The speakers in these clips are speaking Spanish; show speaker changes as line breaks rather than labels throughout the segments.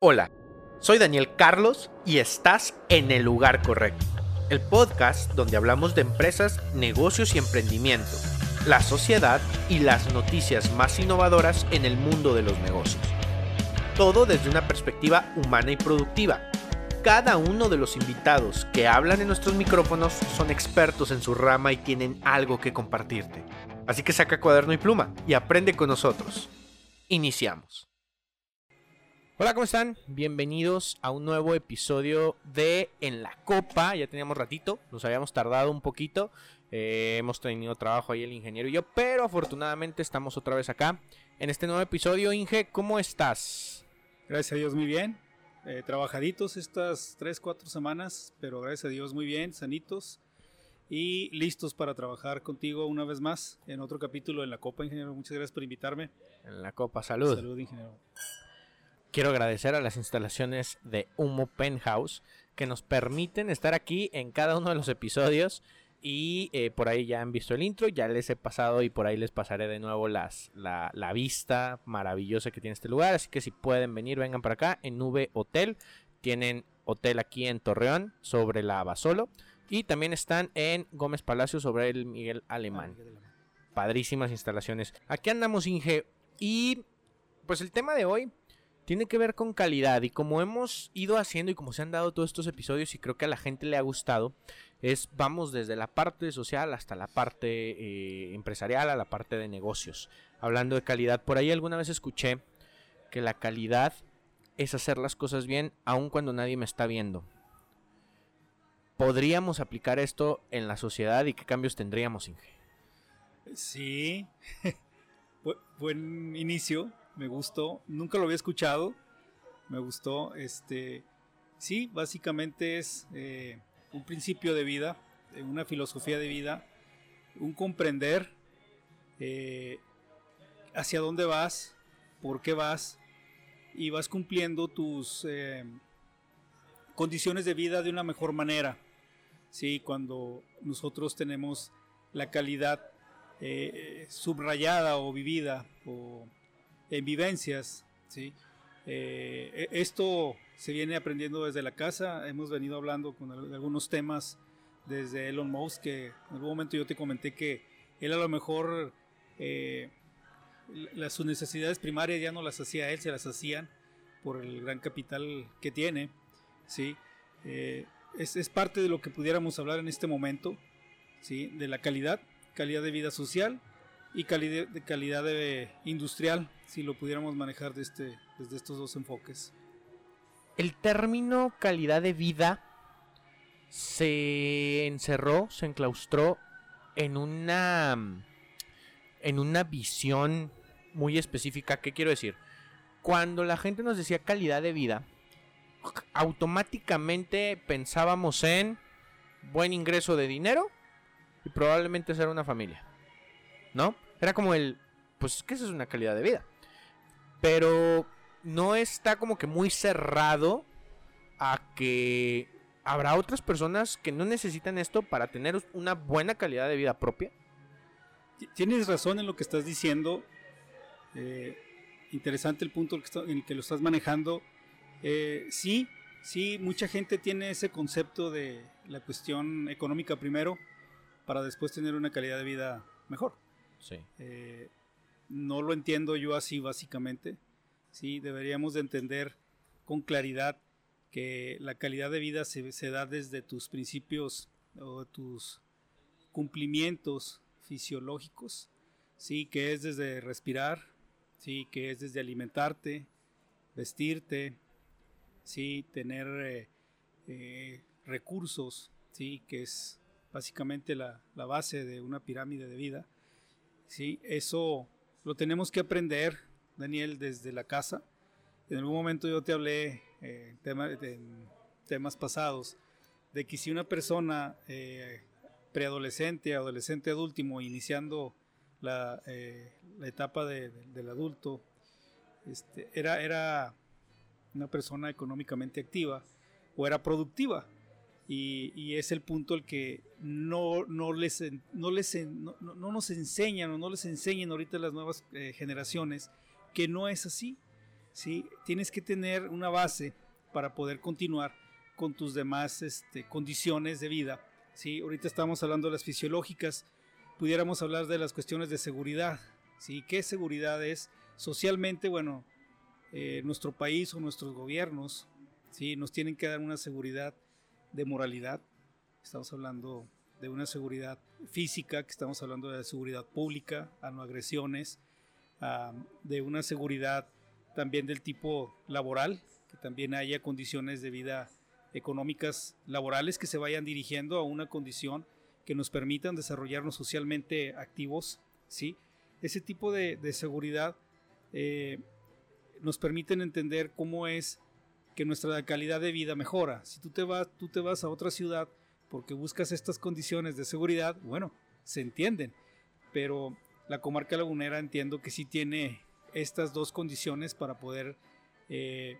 Hola, soy Daniel Carlos y estás en el lugar correcto. El podcast donde hablamos de empresas, negocios y emprendimiento, la sociedad y las noticias más innovadoras en el mundo de los negocios. Todo desde una perspectiva humana y productiva. Cada uno de los invitados que hablan en nuestros micrófonos son expertos en su rama y tienen algo que compartirte. Así que saca cuaderno y pluma y aprende con nosotros. Iniciamos. Hola, ¿cómo están? Bienvenidos a un nuevo episodio de En la Copa. Ya teníamos ratito, nos habíamos tardado un poquito. Eh, hemos tenido trabajo ahí el ingeniero y yo, pero afortunadamente estamos otra vez acá. En este nuevo episodio, Inge, ¿cómo estás?
Gracias a Dios, muy bien. Eh, trabajaditos estas 3, 4 semanas, pero gracias a Dios muy bien, sanitos y listos para trabajar contigo una vez más en otro capítulo en la Copa, ingeniero. Muchas gracias por invitarme.
En la Copa, salud.
Salud, ingeniero.
Quiero agradecer a las instalaciones de Humo Penthouse que nos permiten estar aquí en cada uno de los episodios. Y eh, por ahí ya han visto el intro, ya les he pasado y por ahí les pasaré de nuevo las, la, la, vista maravillosa que tiene este lugar. Así que si pueden venir, vengan para acá en Nube Hotel. Tienen hotel aquí en Torreón sobre la Basolo. Y también están en Gómez Palacio sobre el Miguel Alemán. Padrísimas instalaciones. Aquí andamos, Inge. Y pues el tema de hoy tiene que ver con calidad y como hemos ido haciendo y como se han dado todos estos episodios y creo que a la gente le ha gustado, es vamos desde la parte social hasta la parte eh, empresarial, a la parte de negocios. Hablando de calidad, por ahí alguna vez escuché que la calidad es hacer las cosas bien aun cuando nadie me está viendo. ¿Podríamos aplicar esto en la sociedad y qué cambios tendríamos, Inge?
Sí, buen inicio me gustó, nunca lo había escuchado, me gustó, este, sí, básicamente es eh, un principio de vida, eh, una filosofía de vida, un comprender eh, hacia dónde vas, por qué vas, y vas cumpliendo tus condiciones de vida de una mejor manera. Sí, cuando nosotros tenemos la calidad subrayada o vivida o en vivencias, ¿sí? Eh, esto se viene aprendiendo desde la casa, hemos venido hablando con algunos temas desde Elon Musk, que en algún momento yo te comenté que él a lo mejor eh, sus necesidades primarias ya no las hacía él, se las hacían por el gran capital que tiene, ¿sí? Eh, es, es, parte de lo que pudiéramos hablar en este momento, ¿sí? De la calidad, calidad de vida social y calidad de, calidad de industrial, si lo pudiéramos manejar de este, desde estos dos enfoques.
El término calidad de vida se encerró, se enclaustró en una en una visión muy específica. ¿Qué quiero decir? Cuando la gente nos decía calidad de vida, automáticamente pensábamos en buen ingreso de dinero y probablemente ser una familia. ¿No? Era como el, pues eso es una calidad de vida pero no está como que muy cerrado a que habrá otras personas que no necesitan esto para tener una buena calidad de vida propia.
Tienes razón en lo que estás diciendo. Eh, interesante el punto en el que lo estás manejando. Eh, sí, sí, mucha gente tiene ese concepto de la cuestión económica primero para después tener una calidad de vida mejor.
Sí.
Eh, no lo entiendo yo así básicamente. Sí, deberíamos de entender con claridad que la calidad de vida se, da desde tus principios o tus cumplimientos fisiológicos, sí, que es desde respirar, sí, que es desde alimentarte, vestirte, sí, tener eh, eh, recursos, sí, que es básicamente la, la, base de una pirámide de vida, sí, eso lo tenemos que aprender, Daniel, desde la casa. En algún momento yo te hablé eh, tema, en temas pasados de que si una persona eh, preadolescente, adolescente, adúltimo, iniciando la, eh, la etapa de, de, del adulto, este, era, era una persona económicamente activa o era productiva. Y, es el punto el que no, no, les, no, les, no, no nos enseñan o no les enseñan ahorita las nuevas eh, generaciones que no es así. ¿sí? Tienes que tener una base para poder continuar con tus demás este, condiciones de vida. ¿sí? Ahorita estamos hablando de las fisiológicas, pudiéramos hablar de las cuestiones de seguridad. ¿sí? ¿Qué seguridad es? Socialmente, bueno, eh, nuestro país o nuestros gobiernos ¿sí? nos tienen que dar una seguridad de moralidad. Estamos hablando de una seguridad física, que estamos hablando de seguridad pública, a no agresiones, de una seguridad también del tipo laboral, que también haya condiciones de vida económicas laborales que se vayan dirigiendo a una condición que nos permitan desarrollarnos socialmente activos, ¿sí? Ese tipo de, seguridad eh, nos permiten entender cómo es que nuestra calidad de vida mejora. Si tú te vas, tú te vas a otra ciudad porque buscas estas condiciones de seguridad, bueno, se entienden, pero la comarca lagunera entiendo que sí tiene estas dos condiciones para poder eh,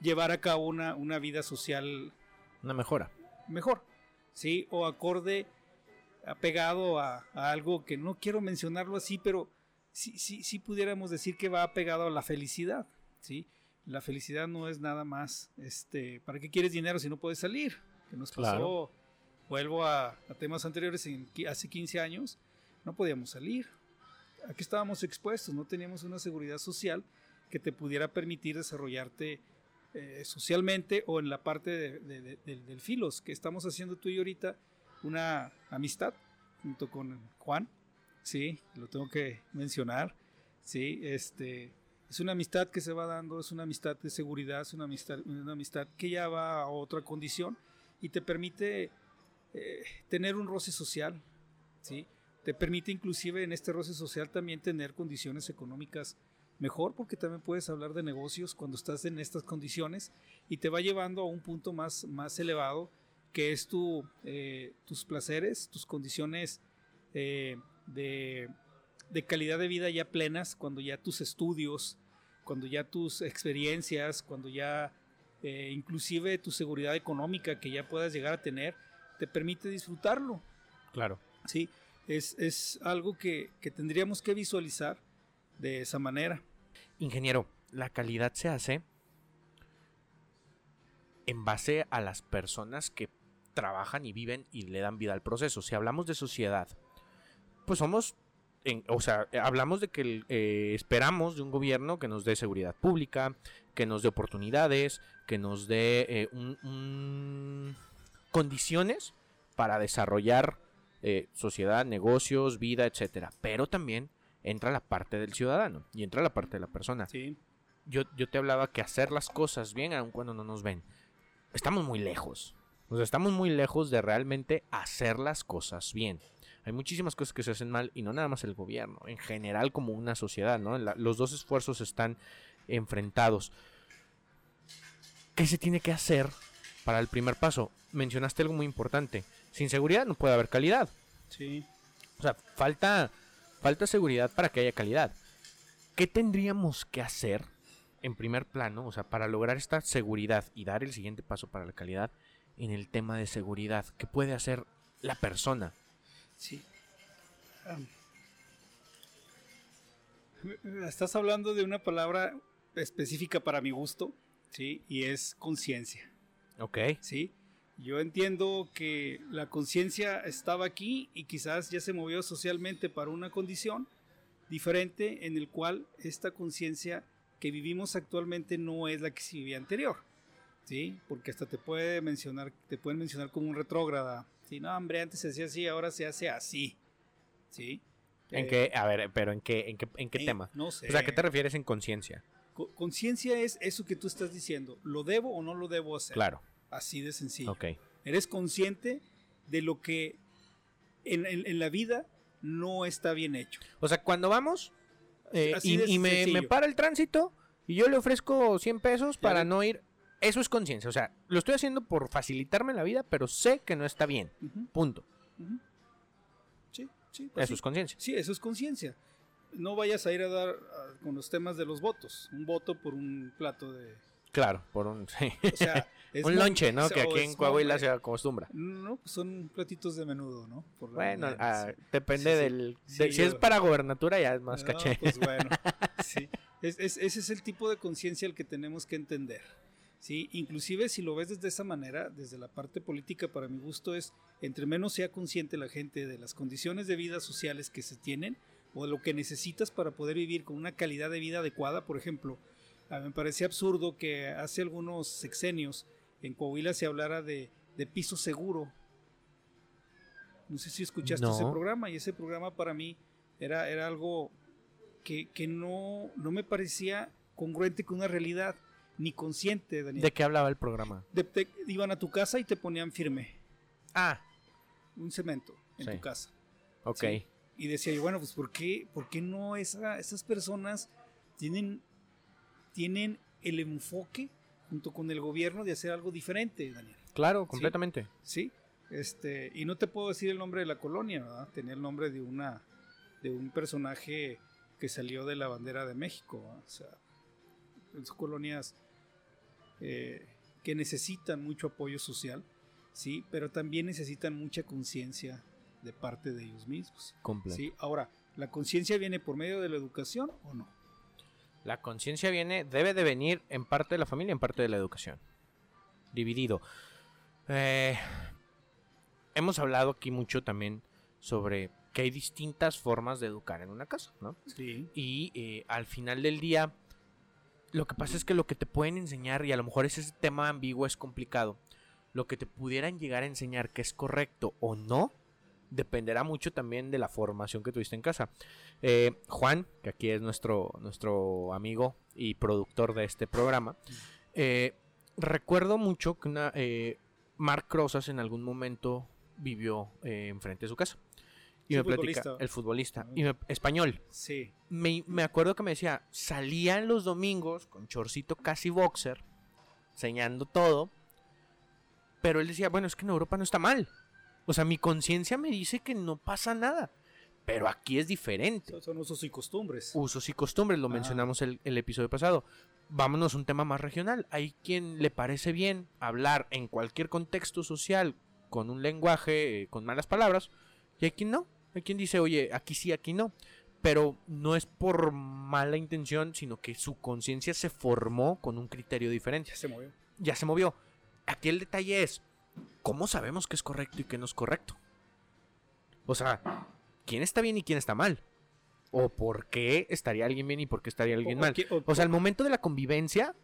llevar a cabo una, una vida social.
Una mejora.
Mejor, ¿sí? O acorde, apegado a, a, algo que no quiero mencionarlo así, pero sí, sí, sí pudiéramos decir que va apegado a la felicidad, ¿sí? La felicidad no es nada más, este, ¿para qué quieres dinero si no puedes salir? Que nos pasó, vuelvo a, a, temas anteriores, en, hace 15 años, no podíamos salir. Aquí estábamos expuestos, no teníamos una seguridad social que te pudiera permitir desarrollarte eh, socialmente o en la parte del filos, que estamos haciendo tú y yo ahorita una amistad junto con Juan, sí, lo tengo que mencionar, sí, este, es una amistad que se va dando, es una amistad de seguridad, es una amistad, una amistad que ya va a otra condición y te permite eh, tener un roce social, sí, te permite inclusive en este roce social también tener condiciones económicas mejor porque también puedes hablar de negocios cuando estás en estas condiciones y te va llevando a un punto más, más elevado que es tu, eh, tus placeres, tus condiciones eh, de, de, calidad de vida ya plenas, cuando ya tus estudios, cuando ya tus experiencias, cuando ya eh, inclusive tu seguridad económica que ya puedas llegar a tener, te permite disfrutarlo.
Claro.
Sí, es, es algo que, que tendríamos que visualizar de esa manera.
Ingeniero, la calidad se hace en base a las personas que trabajan y viven y le dan vida al proceso. Si hablamos de sociedad, pues somos, en, o sea, hablamos de que eh, esperamos de un gobierno que nos dé seguridad pública, que nos dé oportunidades, que nos dé eh, un, condiciones para desarrollar eh, sociedad, negocios, vida, etcétera. Pero también entra la parte del ciudadano y entra la parte de la persona.
Sí.
Yo, yo te hablaba que hacer las cosas bien, aun cuando no nos ven, estamos muy lejos. O sea, estamos muy lejos de realmente hacer las cosas bien. Hay muchísimas cosas que se hacen mal y no nada más el gobierno, en general como una sociedad, ¿no? los dos esfuerzos están enfrentados. ¿Qué se tiene que hacer para el primer paso? Mencionaste algo muy importante. Sin seguridad no puede haber calidad.
Sí.
O sea, falta Falta seguridad para que haya calidad. ¿Qué tendríamos que hacer en primer plano, o sea, para lograr esta seguridad y dar el siguiente paso para la calidad en el tema de seguridad? ¿Qué puede hacer la persona?
Sí. estás hablando de una palabra específica para mi gusto, ¿sí? Y es conciencia.
Ok.
¿Sí? Yo entiendo que la conciencia estaba aquí y quizás ya se movió socialmente para una condición diferente en el cual esta conciencia que vivimos actualmente no es la que se vivía anterior. ¿Sí? Porque hasta te puede mencionar, te pueden mencionar como un retrógrada. Sí, no, hombre, antes se hacía así, ahora se hace así. ¿Sí?
¿En qué? A ver, pero ¿en qué, en qué, en qué tema?
No sé.
O sea, ¿qué te refieres en conciencia?
conciencia es eso que tú estás diciendo. ¿Lo debo o no lo debo hacer?
Claro.
Así de sencillo.
Ok.
Eres consciente de lo que en, la vida no está bien hecho.
O sea, cuando vamos eh, y, me, para el tránsito y yo le ofrezco 100 pesos para no ir, eso es conciencia. O sea, lo estoy haciendo por facilitarme la vida, pero sé que no está bien. Punto.
Sí, sí. Pues
eso es conciencia.
Sí, eso es conciencia. No vayas a ir a dar con los temas de los votos. Un voto por un plato de,
Claro, por un, un lonche, ¿no? que aquí en Coahuila se acostumbra.
No, pues son platitos de menudo, ¿no?
bueno, ah, depende del... si es para gobernatura ya es más caché.
Pues bueno, sí. ese es el tipo de conciencia el que tenemos que entender. ¿Sí? Inclusive si lo ves desde esa manera, desde la parte política, para mi gusto es, entre menos sea consciente la gente de las condiciones de vida sociales que se tienen o de lo que necesitas para poder vivir con una calidad de vida adecuada, por ejemplo, me parece absurdo que hace algunos sexenios en Coahuila se hablara de, piso seguro. No sé si escuchaste ese programa y ese programa para mí era, era algo que, no, no me parecía congruente con una realidad ni consciente, Daniel.
¿De qué hablaba el programa?
iban a tu casa y te ponían firme.
Ah.
Un cemento en tu casa.
Ok.
Y decía yo, bueno, pues ¿por qué, por qué no esas personas tienen, tienen el enfoque junto con el gobierno de hacer algo diferente, Daniel?
Claro, completamente.
Sí. Este, y no te puedo decir el nombre de la colonia, ¿verdad? Tenía el nombre de una de un personaje que salió de la bandera de México, o sea, en sus colonias eh, que necesitan mucho apoyo social, sí, pero también necesitan mucha conciencia de parte de ellos mismos. ¿sí? Ahora, ¿la conciencia viene por medio de la educación o no?
La conciencia viene, debe de venir en parte de la familia, en parte de la educación. Dividido. Eh, hemos hablado aquí mucho también sobre que hay distintas formas de educar en una casa, ¿no?
Sí.
Y eh, al final del día, lo que pasa es que lo que te pueden enseñar, y a lo mejor ese tema ambiguo es complicado, lo que te pudieran llegar a enseñar que es correcto o no, dependerá mucho también de la formación que tuviste en casa. Eh, Juan, que aquí es nuestro, nuestro amigo y productor de este programa, eh, recuerdo mucho que una, eh, Mark Rosas en algún momento vivió enfrente de su casa. Y me platica, el futbolista, y español.
Sí.
Me, me, acuerdo que me decía, salían los domingos con chorcito casi boxer, enseñando todo, pero él decía, bueno, es que en Europa no está mal. O sea, mi conciencia me dice que no pasa nada. Pero aquí es diferente.
Son usos y costumbres.
Usos y costumbres, lo mencionamos el, el episodio pasado. Vámonos a un tema más regional. Hay quien le parece bien hablar en cualquier contexto social con un lenguaje, eh, con malas palabras, y hay quien no. Hay quien dice, oye, aquí sí, aquí no. Pero no es por mala intención, sino que su conciencia se formó con un criterio diferente.
Ya se movió.
Ya se movió. Aquí el detalle es, ¿cómo sabemos qué es correcto y qué no es correcto? O sea, ¿quién está bien y quién está mal? ¿O por qué estaría alguien bien y por qué estaría alguien mal? O, sea, al momento de la convivencia,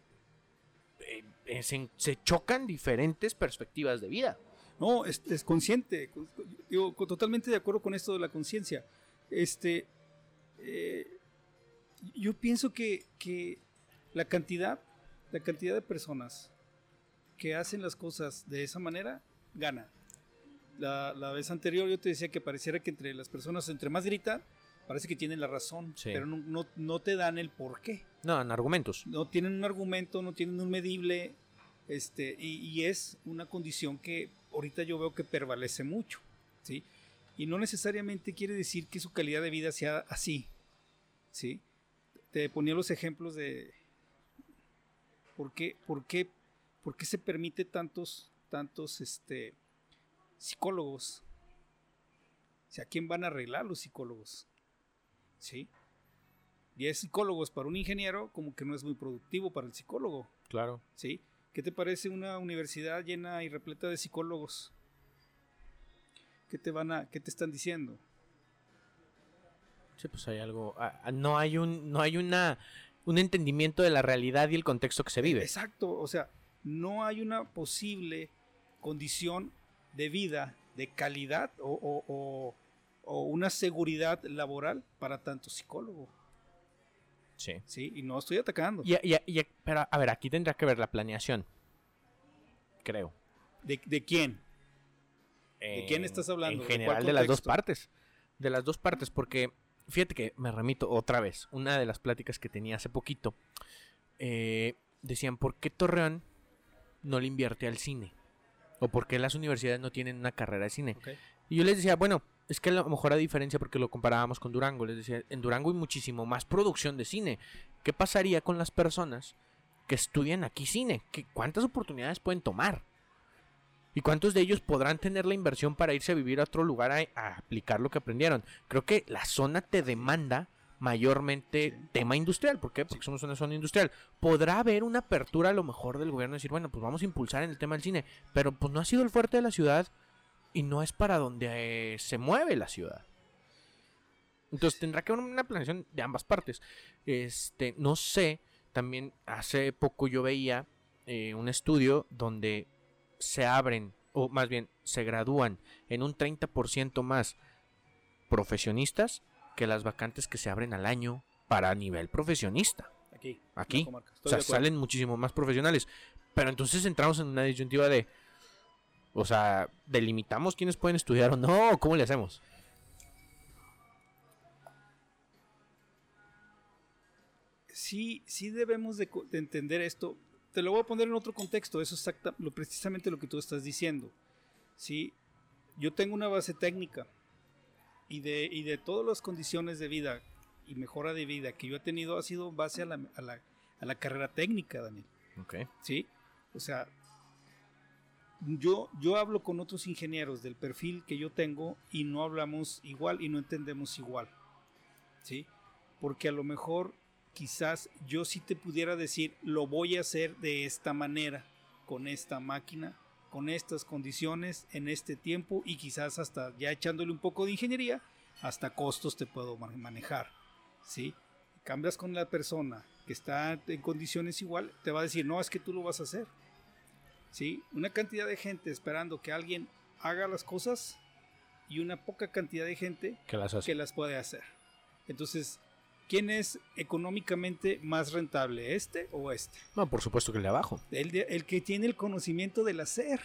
eh, eh, se chocan diferentes perspectivas de vida.
No, es, es consciente. Digo, totalmente de acuerdo con esto de la conciencia. Este, eh, yo pienso que, que, la cantidad, la cantidad de personas que hacen las cosas de esa manera gana. La, la, vez anterior yo te decía que pareciera que entre las personas, entre más gritan, parece que tienen la razón, pero no, no, no, te dan el por qué.
No, en argumentos.
No tienen un argumento, no tienen un medible, este, y, y es una condición que ahorita yo veo que prevalece mucho, ¿sí? Y no necesariamente quiere decir que su calidad de vida sea así, ¿sí? Te ponía los ejemplos de por qué, por qué, por qué se permite tantos, tantos, este, psicólogos. O sea, ¿quién van a arreglar los psicólogos? ¿Sí? Y es psicólogos para un ingeniero como que no es muy productivo para el psicólogo.
Claro.
¿Sí? ¿Qué te parece una universidad llena y repleta de psicólogos? ¿Qué te van a, qué te están diciendo?
Sí, pues hay algo, ah, ah, no hay un, no hay una, un entendimiento de la realidad y el contexto que se vive.
Exacto, o sea, no hay una posible condición de vida, de calidad o, una seguridad laboral para tanto psicólogo.
Sí.
Sí, y no estoy atacando.
pero a ver, aquí tendrá que ver la planeación. Creo.
¿De, quién? ¿De quién estás hablando?
En general, de, las dos partes. De las dos partes, porque fíjate que me remito otra vez. Una de las pláticas que tenía hace poquito. Eh, decían, ¿por qué Torreón no le invierte al cine? ¿O por qué las universidades no tienen una carrera de cine? Y yo les decía, bueno, es que a lo mejor a diferencia porque lo comparábamos con Durango, les decía, en Durango hay muchísimo más producción de cine. ¿Qué pasaría con las personas que estudian aquí cine? ¿Qué, ¿Cuántas oportunidades pueden tomar? ¿Y cuántos de ellos podrán tener la inversión para irse a vivir a otro lugar a, a aplicar lo que aprendieron? Creo que la zona te demanda mayormente tema industrial. ¿Por qué? Porque somos una zona industrial. Podrá haber una apertura a lo mejor del gobierno decir, bueno, pues vamos a impulsar en el tema del cine, pero pues no ha sido el fuerte de la ciudad y no es para donde eh, se mueve la ciudad. Entonces tendrá que haber una planeación de ambas partes. Este, no sé, también hace poco yo veía eh, un estudio donde se abren, o más bien se gradúan en un 30% más profesionistas que las vacantes que se abren al año para nivel profesionista.
Aquí.
Aquí. O sea, salen muchísimo más profesionales. Pero entonces entramos en una disyuntiva de, o sea, delimitamos quiénes pueden estudiar o no, cómo le hacemos.
Sí, sí debemos de, entender esto. Te lo voy a poner en otro contexto. Eso es lo, precisamente lo que tú estás diciendo. Sí, yo tengo una base técnica y de, y de todas las condiciones de vida y mejora de vida que yo he tenido ha sido base a la, a la, a la carrera técnica, Daniel.
Ok.
Sí, o sea, yo, yo hablo con otros ingenieros del perfil que yo tengo y no hablamos igual y no entendemos igual. ¿Sí? Porque a lo mejor quizás yo sí te pudiera decir, lo voy a hacer de esta manera, con esta máquina, con estas condiciones, en este tiempo y quizás hasta ya echándole un poco de ingeniería, hasta costos te puedo manejar. ¿Sí? Cambias con la persona que está en condiciones igual, te va a decir, no, es que tú lo vas a hacer. ¿Sí? Una cantidad de gente esperando que alguien haga las cosas y una poca cantidad de gente
que las,
que las puede hacer. Entonces, ¿quién es económicamente más rentable, este o este?
No, por supuesto que el de abajo.
El, el que tiene el conocimiento del hacer.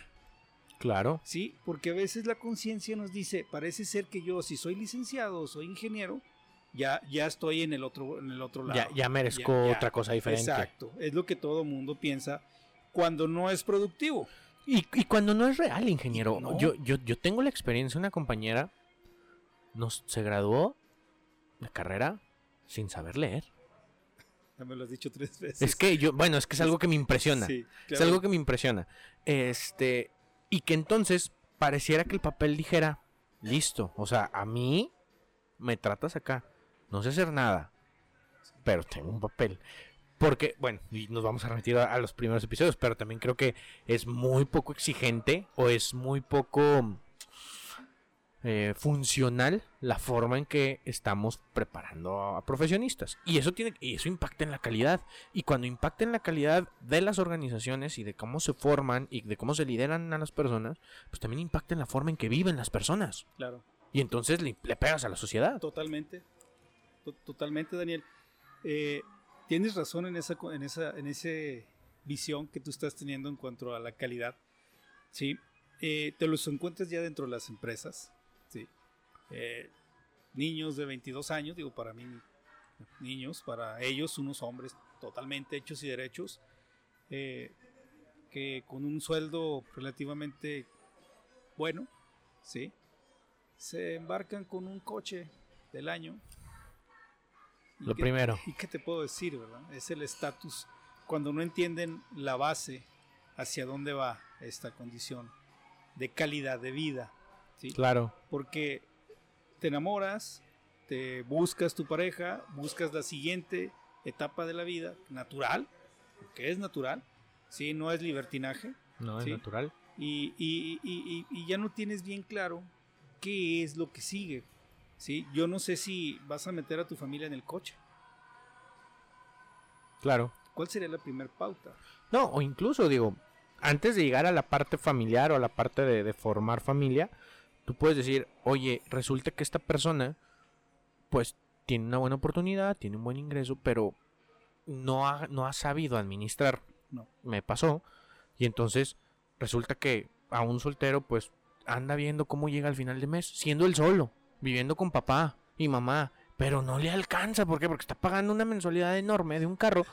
Claro.
Sí, porque a veces la conciencia nos dice, parece ser que yo, si soy licenciado o soy ingeniero, ya, ya estoy en el otro, en el otro lado.
Ya, ya merezco otra cosa diferente.
Exacto, es lo que todo mundo piensa cuando no es productivo.
Y, cuando no es real, ingeniero. Yo, yo, yo tengo la experiencia, una compañera nos, se graduó de carrera sin saber leer.
Ya me lo has dicho tres veces.
Es que yo, bueno, es que es algo que me impresiona. Es algo que me impresiona. Este, y que entonces pareciera que el papel dijera, listo, o sea, a mí me tratas acá, no sé hacer nada, pero tengo un papel. Porque, bueno, y nos vamos a remitir a, los primeros episodios, pero también creo que es muy poco exigente o es muy poco eh, funcional la forma en que estamos preparando a, profesionistas. Y eso tiene, y eso impacta en la calidad. Y cuando impacta en la calidad de las organizaciones y de cómo se forman y de cómo se lideran a las personas, pues también impacta en la forma en que viven las personas.
Claro.
Y entonces le, pegas a la sociedad.
Totalmente. Totalmente, Daniel. Eh, tienes razón en esa, en esa, en ese visión que tú estás teniendo en cuanto a la calidad. Sí, eh, te los encuentras ya dentro de las empresas. Sí. Eh, niños de 22 años, digo para mí, niños, para ellos unos hombres totalmente hechos y derechos, eh, que con un sueldo relativamente bueno, sí, se embarcan con un coche del año
lo primero.
¿Y qué te puedo decir, verdad? Es el estatus cuando no entienden la base hacia dónde va esta condición de calidad de vida. ¿sí?
Claro.
Porque te enamoras, te buscas tu pareja, buscas la siguiente etapa de la vida, natural, que es natural, ¿sí? no es libertinaje.
No, es natural.
Y, y, y, y, ya no tienes bien claro qué es lo que sigue, ¿sí? Yo no sé si vas a meter a tu familia en el coche.
Claro.
¿Cuál sería la primera pauta?
No, o incluso digo, antes de llegar a la parte familiar o a la parte de, formar familia, tú puedes decir, oye, resulta que esta persona, pues, tiene una buena oportunidad, tiene un buen ingreso, pero no ha, no ha sabido administrar.
No.
Me pasó. Y entonces resulta que a un soltero, pues, anda viendo cómo llega al final de mes, siendo él solo viviendo con papá y mamá, pero no le alcanza, ¿por qué? Porque está pagando una mensualidad enorme de un carro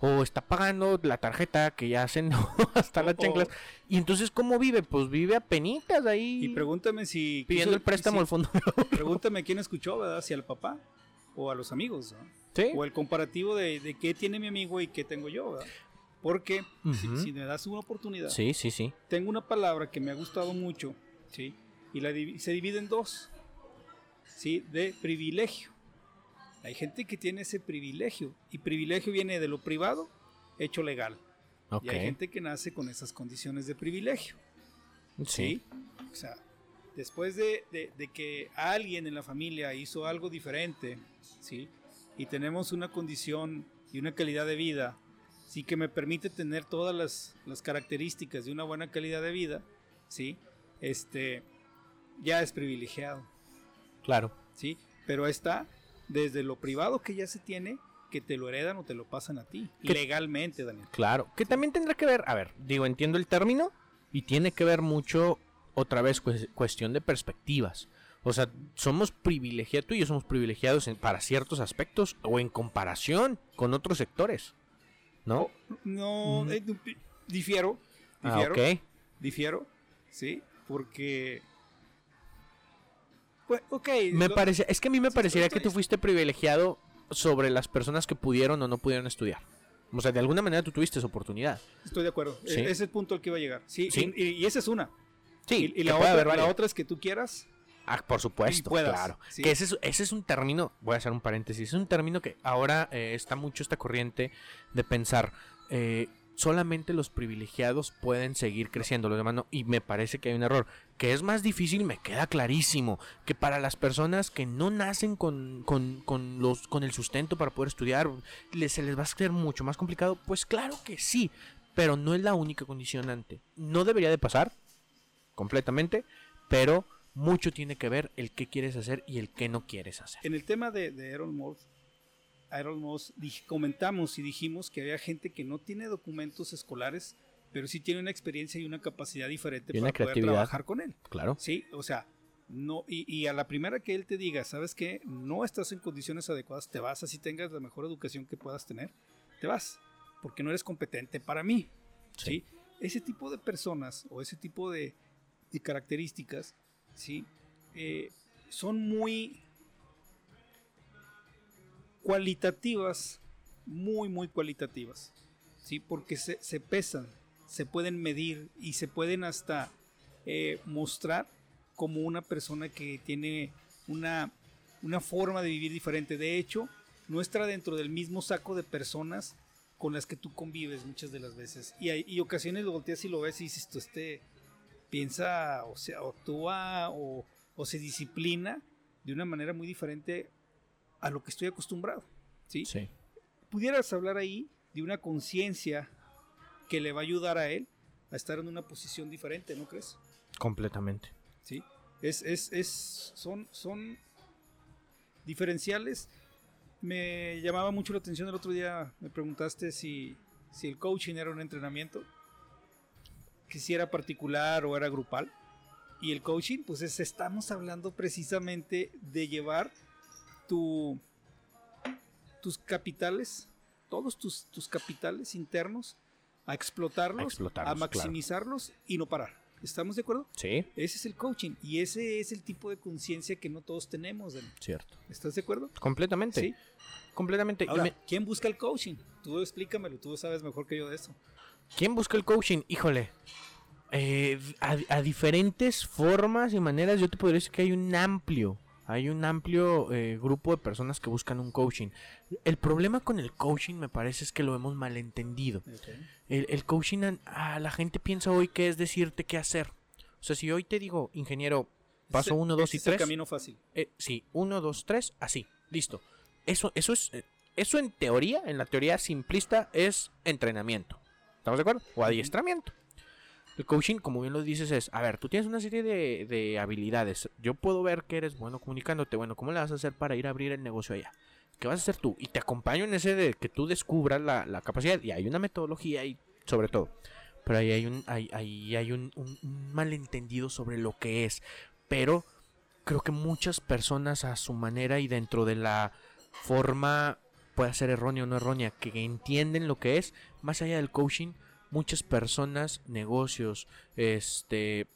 o está pagando la tarjeta que ya hacen hasta las chanclas. Y entonces, ¿cómo vive? Pues vive a penitas ahí.
Y pregúntame si...
Pidiendo el préstamo al fondo.
pregúntame quién escuchó, ¿verdad? Si al papá o a los amigos.
¿Sí?
O el comparativo de, qué tiene mi amigo y qué tengo yo, ¿verdad? Porque si, me das una oportunidad.
Sí, sí, sí.
Tengo una palabra que me ha gustado mucho, ¿sí? Y la, se divide en dos. ¿Sí? de privilegio. Hay gente que tiene ese privilegio y privilegio viene de lo privado hecho legal. Y hay gente que nace con esas condiciones de privilegio. Sí. O sea, después de, de, que alguien en la familia hizo algo diferente, ¿sí? Y tenemos una condición y una calidad de vida, sí, que me permite tener todas las, las características de una buena calidad de vida, ¿sí? Este, ya es privilegiado.
Claro.
Sí, pero está desde lo privado que ya se tiene que te lo heredan o te lo pasan a ti. Legalmente, Daniel.
Claro, que también tendrá que ver, a ver, digo, entiendo el término y tiene que ver mucho, otra vez, cuestión de perspectivas. O sea, somos privilegiados, tú y yo somos privilegiados para ciertos aspectos o en comparación con otros sectores. ¿No? Oh,
no, mm. eh, difiero.
Ah, difiero.
Difiero, sí, porque pues, ok.
Me parece, es que a mí me parecería que tú fuiste privilegiado sobre las personas que pudieron o no pudieron estudiar. O sea, de alguna manera tú tuviste esa oportunidad.
Estoy de acuerdo. E-, ese es el punto al que iba a llegar. Sí, Y, esa es una.
Sí,
y, la, otra, la, otra, es que tú quieras.
Ah, por supuesto, claro. Que ese es, ese es un término, voy a hacer un paréntesis, es un término que ahora eh, está mucho esta corriente de pensar, eh, solamente los privilegiados pueden seguir creciendo, los demás no. Y me parece que hay un error. Que es más difícil, me queda clarísimo. Que para las personas que no nacen con, con, los, con el sustento para poder estudiar, se les va a ser mucho más complicado. Pues claro que sí, pero no es la única condicionante. No debería de pasar completamente, pero mucho tiene que ver el qué quieres hacer y el qué no quieres hacer.
En el tema de, de Aaron Moore, Iron comentamos y dijimos que había gente que no tiene documentos escolares, pero sí tiene una experiencia y una capacidad diferente para poder trabajar con él.
Claro.
Sí, o sea, no, y, a la primera que él te diga, ¿sabes qué? No estás en condiciones adecuadas, te vas, así tengas la mejor educación que puedas tener, te vas, porque no eres competente para mí. Sí. Ese tipo de personas o ese tipo de, características, ¿sí? Eh, son muy cualitativas, muy, muy cualitativas, ¿sí? porque se, pesan, se pueden medir y se pueden hasta eh, mostrar como una persona que tiene una, una forma de vivir diferente. De hecho, no está dentro del mismo saco de personas con las que tú convives muchas de las veces. Y, hay, y ocasiones lo volteas y lo ves y dices, tú este piensa, o sea, actúa o, o se disciplina de una manera muy diferente a lo que estoy acostumbrado. ¿sí?
sí.
Pudieras hablar ahí de una conciencia que le va a ayudar a él a estar en una posición diferente, ¿no crees?
Completamente.
Sí. Es, es, es, son, son diferenciales. Me llamaba mucho la atención el otro día, me preguntaste si, si el coaching era un entrenamiento, que si era particular o era grupal. Y el coaching, pues es, estamos hablando precisamente de llevar tu, tus capitales, todos tus, tus capitales internos, a explotarlos, a, maximizarlos y no parar. ¿Estamos de acuerdo?
Sí.
Ese es el coaching y ese es el tipo de conciencia que no todos tenemos.
Cierto.
¿Estás de acuerdo?
Completamente. Sí. Completamente.
¿quién busca el coaching? Tú explícamelo, tú sabes mejor que yo de eso.
¿Quién busca el coaching? Híjole. Eh, a diferentes formas y maneras yo te podría decir que hay un amplio hay un amplio eh, grupo de personas que buscan un coaching. El problema con el coaching me parece es que lo hemos malentendido. El, coaching, a, la gente piensa hoy que es decirte qué hacer. O sea, si hoy te digo, ingeniero, paso 1, 2 y 3. Es
el camino fácil.
Eh, sí, 1, 2, 3, así, listo. Eso, eso es, eh, eso en teoría, en la teoría simplista, es entrenamiento. ¿Estamos de acuerdo? O adiestramiento. El coaching, como bien lo dices, es, a ver, tú tienes una serie de, habilidades. Yo puedo ver que eres bueno comunicándote. Bueno, ¿cómo le vas a hacer para ir a abrir el negocio allá? ¿Qué vas a hacer tú? Y te acompaño en ese de que tú descubras la, capacidad. Y hay una metodología y sobre todo. Pero ahí hay un, hay, hay un, un malentendido sobre lo que es. Pero creo que muchas personas a su manera y dentro de la forma, puede ser errónea o no errónea, que entienden lo que es, más allá del coaching, muchas personas, negocios, este, eh,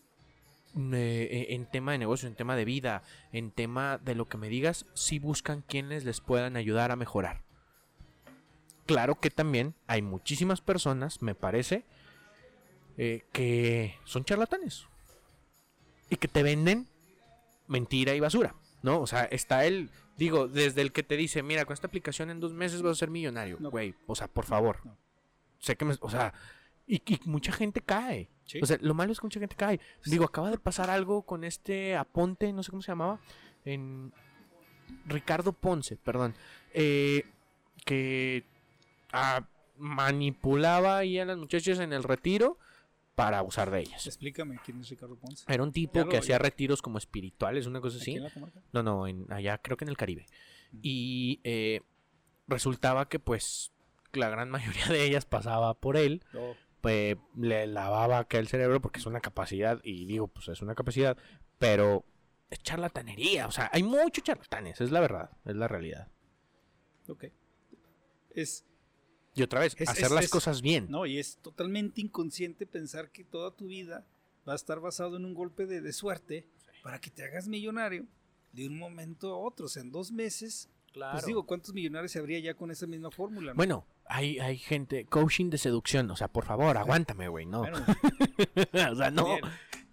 eh, en tema de negocio, en tema de vida, en tema de lo que me digas, sí buscan quienes les puedan ayudar a mejorar. Claro que también hay muchísimas personas, me parece, eh, que son charlatanes y que te venden mentira y basura. ¿no? O sea, está él, digo, desde el que te dice, mira, con esta aplicación en dos meses vas a ser millonario,
No.
güey, o sea, por favor.
No.
Sé que me, o sea, y, y mucha gente cae.
Sí.
O sea, lo malo es que mucha gente cae. Digo, acaba de pasar algo con este Aponte, no sé cómo se llamaba, en Ricardo Ponce, perdón, eh, que ah, manipulaba ahí a las muchachas en el retiro para abusar de ellas.
Explícame quién es Ricardo Ponce.
Era un tipo que hacía retiros como espirituales, una cosa
¿Aquí
así.
en la comarca?
No, no, en, allá creo que en el Caribe.
Mm.
Y eh, resultaba que pues la gran mayoría de ellas pasaba por él,
No.
Pues le lavaba acá el cerebro porque es una capacidad, y digo, pues es una capacidad, pero es charlatanería, o sea, hay muchos charlatanes, es la verdad, es la realidad.
Ok. Es,
Y otra vez,
Es-
hacer
es-
las
es-
cosas bien.
no, y es totalmente inconsciente pensar que toda tu vida va a estar basado en un golpe de, de suerte para que te hagas millonario de un momento a otro. O sea, en dos meses, pues digo, ¿cuántos millonarios se habría ya con esa misma fórmula? no?
Bueno, hay, hay gente, coaching de seducción, o sea, por favor, aguántame, güey, no.
Bueno,
o sea, no.
bien.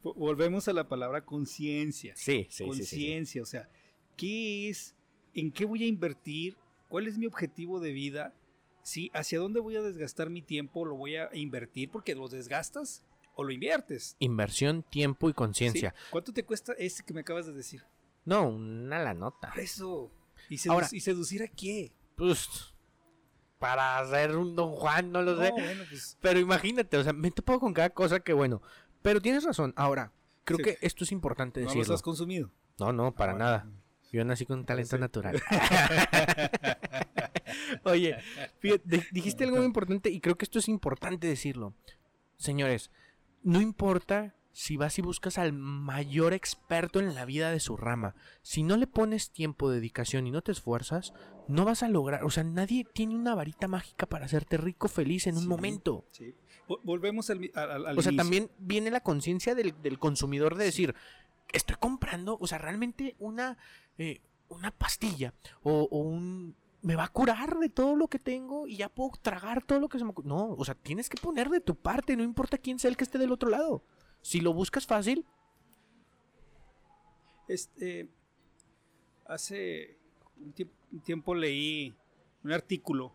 Volvemos a la palabra conciencia.
Sí, sí, sí, sí, sí.
conciencia, o sea, ¿qué es? ¿En qué voy a invertir? ¿Cuál es mi objetivo de vida? ¿Sí? ¿Hacia dónde voy a desgastar mi tiempo? ¿Lo voy a invertir porque lo desgastas o lo inviertes?
Inversión, tiempo y
¿Sí?
conciencia.
¿Cuánto te cuesta ese que me acabas de decir?
No, una la nota.
Por eso. ¿Y, sedu-
Ahora-
¿y seducir a qué?
Pues, para hacer un Don Juan, no lo sé.
No, bueno, pues,
Pero imagínate, o sea, me topo con cada cosa que bueno. Pero tienes razón. Ahora, creo
Sí.
que esto es importante
no los
decirlo.
has consumido.
No, no, para
Ah,
nada. Yo nací con un talento
Sí.
natural. Oye, fíjate, di- dijiste algo muy importante y creo que esto es importante decirlo. Señores, no importa si vas y buscas al mayor experto en la vida de su rama. Si no le pones tiempo, dedicación y no te esfuerzas, no vas a lograr. O sea, nadie tiene una varita mágica para hacerte rico, feliz en un
Sí.
momento.
Sí. Volvemos al, al,
O sea,
inicio.
también viene la conciencia del, del consumidor de decir, estoy comprando, o sea, realmente una, eh, una pastilla o, o un... Me va a curar de todo lo que tengo y ya puedo tragar todo lo que se me... ocu-". No, o sea, tienes que poner de tu parte, no importa quién sea el que esté del otro lado. Si lo buscas fácil,
Este, hace un tiemp- un tiempo, leí un artículo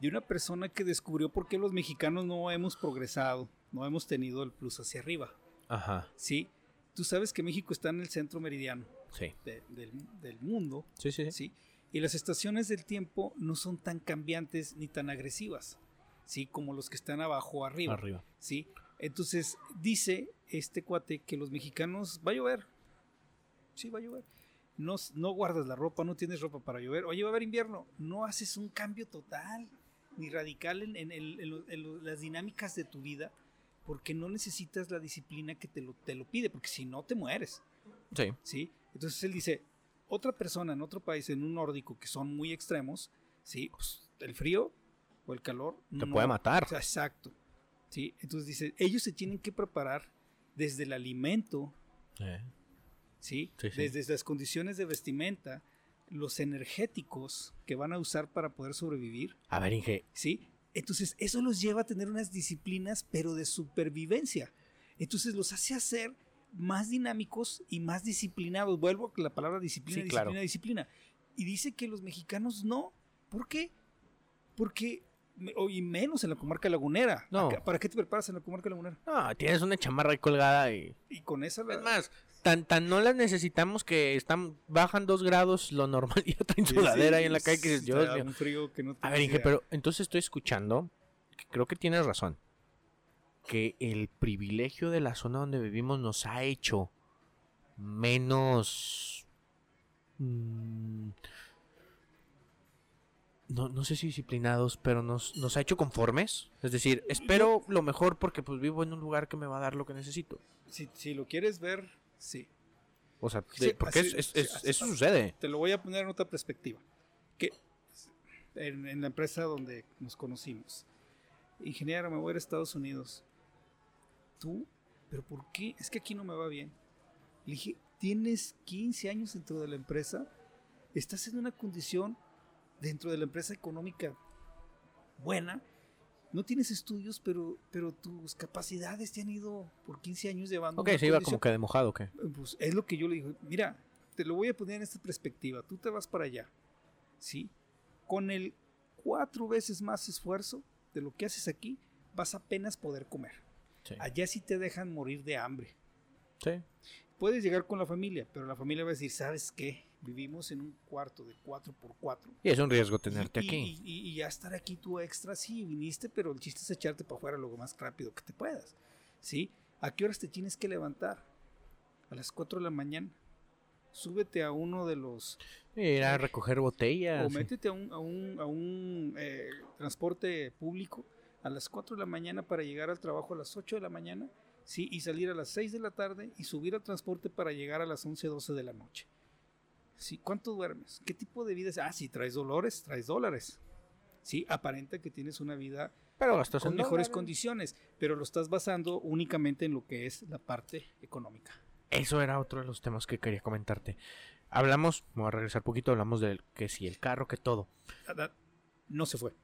de una persona que descubrió por qué los mexicanos no hemos progresado, no hemos tenido el plus hacia arriba.
Ajá,
¿sí? Tú sabes que México está en el centro meridiano
sí.
de- del, del mundo,
Sí, sí, sí.
¿sí? Y las estaciones del tiempo no son tan cambiantes ni tan agresivas, ¿sí? Como los que están abajo o arriba.
Arriba.
¿sí? Entonces dice este cuate que los mexicanos va a llover. Sí, va a llover. No, no guardas la ropa, no tienes ropa para llover. Oye, va a haber invierno. No haces un cambio total ni radical en, en el- en lo- en lo- las dinámicas de tu vida porque no necesitas la disciplina que te lo, te lo pide, porque si no te mueres.
Sí.
¿sí? Entonces él dice, otra persona en otro país, en un nórdico, que son muy extremos, ¿sí? Pues, el frío o el calor
Te
no-
puede matar.
o sea, exacto. ¿Sí? Entonces dice, ellos se tienen que preparar desde el alimento,
Eh,
¿sí?
Sí, sí.
desde las condiciones de vestimenta, los energéticos que van a usar para poder sobrevivir,
A ver, Inge,
¿sí? Entonces eso los lleva a tener unas disciplinas, pero de supervivencia. Entonces los hace hacer más dinámicos y más disciplinados. Vuelvo a la palabra disciplina,
Sí,
disciplina,
claro.
disciplina. Y dice que los mexicanos no. ¿Por qué? Porque, y menos en la comarca lagunera.
No.
¿Para qué te preparas en la comarca lagunera?
no, tienes una chamarra ahí colgada y...
Y con esa... la-
Es más, tan, tan no las necesitamos que están bajan dos grados lo normal y otra en
Sí, sí,
ahí en la calle que dices,
está
Dios mío.
un frío que no
A ver,
idea.
pero entonces estoy escuchando, que creo que tienes razón, que el privilegio de la zona donde vivimos nos ha hecho menos... mm, no, no sé si disciplinados, pero nos, nos ha hecho conformes. Es decir, espero lo mejor porque pues vivo en un lugar que me va a dar lo que necesito.
Si, si lo quieres ver, sí.
O sea,
Sí,
porque
así-
es-
así
eso sucede.
Te lo voy a poner en otra perspectiva. Que en, en la empresa donde nos conocimos, ingeniero, me voy a ir a Estados Unidos. ¿Tú? ¿Pero por qué? Es que aquí no me va bien. Le dije, tienes 15 años dentro de la empresa, estás en una condición dentro de la empresa económica buena, no tienes estudios, pero, pero tus capacidades te han ido por 15 años llevando.
Ok, se iba como que de mojado, ¿qué?
pues es lo que yo le digo. Mira, te lo voy a poner en esta perspectiva. Tú te vas para allá, ¿sí? Con el cuatro veces más esfuerzo de lo que haces aquí, vas apenas poder comer.
Sí.
Allá sí te dejan morir de hambre.
Sí.
Puedes llegar con la familia, pero la familia va a decir, ¿sabes qué? Vivimos en un cuarto de 4 por 4
Y es un riesgo tenerte
y,
aquí.
Y, y- y ya estar aquí tú extra, sí, viniste, pero el chiste es echarte para afuera lo más rápido que te puedas. ¿Sí? ¿A qué horas te tienes que levantar? A las 4 de la mañana. Súbete a uno de los...
Ir a recoger botellas.
o
sí.
métete a un, a un, a un, eh, transporte público a las 4 de la mañana para llegar al trabajo a las 8 de la mañana. Sí, y salir a las 6 de la tarde y subir al transporte para llegar a las 11, 12 de la noche. Sí, ¿Cuánto duermes? ¿Qué tipo de vida es? Ah, si traes dolores, traes dólares. Sí, aparenta que tienes una vida
Pero gastas
con
en
mejores
dólares.
condiciones, pero lo estás basando únicamente en lo que es la parte económica.
Eso era otro de los temas que quería comentarte. Hablamos, voy a regresar poquito, hablamos del que si el carro, que todo.
No se fue.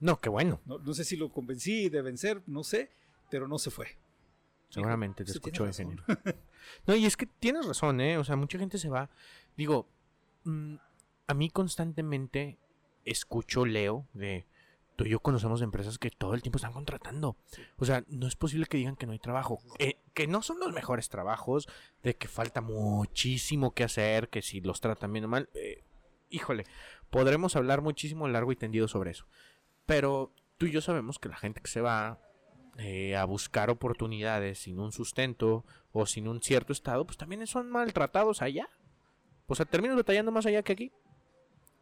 No, qué bueno.
No, no sé si lo convencí de vencer, no sé, pero no se fue.
Seguramente te escuchó, ingeniero. No, y es que tienes razón, ¿eh? O sea, mucha gente se va. Digo, mm, a mí constantemente escucho, leo de. Tú y yo conocemos empresas que todo el tiempo están contratando. O sea, no es posible que digan que no hay trabajo. Eh, que no son los mejores trabajos, de que falta muchísimo que hacer, que si los tratan bien o mal. eh, híjole, podremos hablar muchísimo largo y tendido sobre eso. Pero tú y yo sabemos que la gente que se va eh, a buscar oportunidades sin un sustento o sin un cierto estado, pues también son maltratados allá. O sea, terminan batallando más allá que aquí.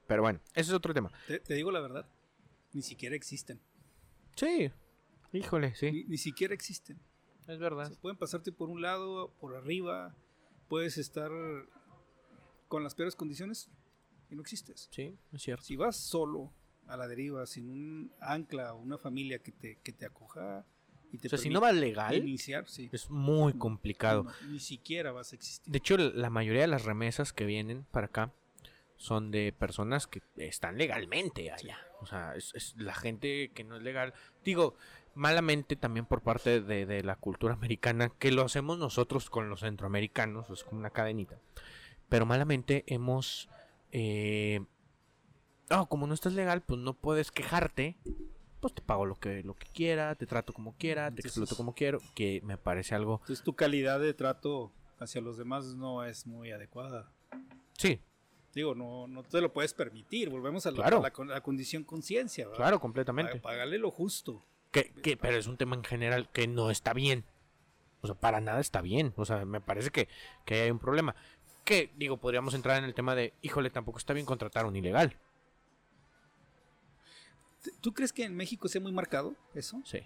Pero bueno, ese es otro tema.
Te, te digo la verdad, ni siquiera existen.
Sí, híjole, sí,
Ni, ni siquiera existen.
es
O
verdad.
sea, pueden pasarte por un lado, por arriba, puedes estar con las peores condiciones y no existes.
Sí, es cierto.
Si vas solo a la deriva, sin un ancla o una familia que te, que te acoja y te
O sea, si no va legal,
iniciar, sí.
es muy complicado.
No, ni siquiera vas a existir.
De hecho, la mayoría de las remesas que vienen para acá son de personas que están legalmente allá. O sea, es, es la gente que no es legal. Digo, malamente también por parte de, de la cultura americana, que lo hacemos nosotros con los centroamericanos, es como una cadenita. Pero malamente hemos... Eh, oh, como no estás legal, pues no puedes quejarte. Pues te pago lo que, lo que quiera, te trato como quiera, te exploto como quiero, que me parece algo...
Entonces tu calidad de trato hacia los demás no es muy adecuada.
Sí,
Digo, no, no te lo puedes permitir. Volvemos a la,
Claro.
la, con- a la condición conciencia. ¿verdad?
claro, completamente.
Pa- Págale lo justo.
Que, que- pero es un tema en general que no está bien. O sea, para nada está bien. O sea, me parece que, que hay un problema. Que, digo, podríamos entrar en el tema de, híjole, tampoco está bien contratar a un ilegal.
¿T- ¿Tú crees que en México sea muy marcado eso?
Sí,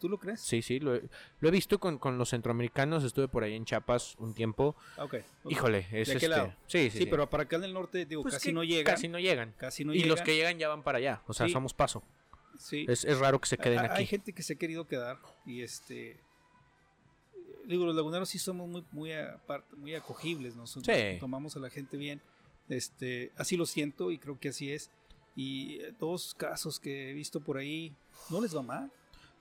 ¿Tú lo crees?
sí, sí. Lo he, lo he visto con, con los centroamericanos. Estuve por ahí en Chiapas un tiempo.
Ah, ok. ok.
Híjole, es
¿De
este-
lado?
Sí, sí,
Sí, pero para acá en el norte, digo,
Pues
casi no llegan.
Casi no llegan.
Casi no
y los que llegan ya van para allá. O sea,
Sí.
somos paso.
Sí.
Es, es raro que se queden
Hay-
aquí.
Hay gente que se ha querido quedar y este digo los laguneros sí somos muy muy aparte, muy acogibles, ¿no? Son-
Sí.
tomamos a la gente bien. Este, así lo siento y creo que así es. Y eh, dos casos que he visto por ahí no les va mal.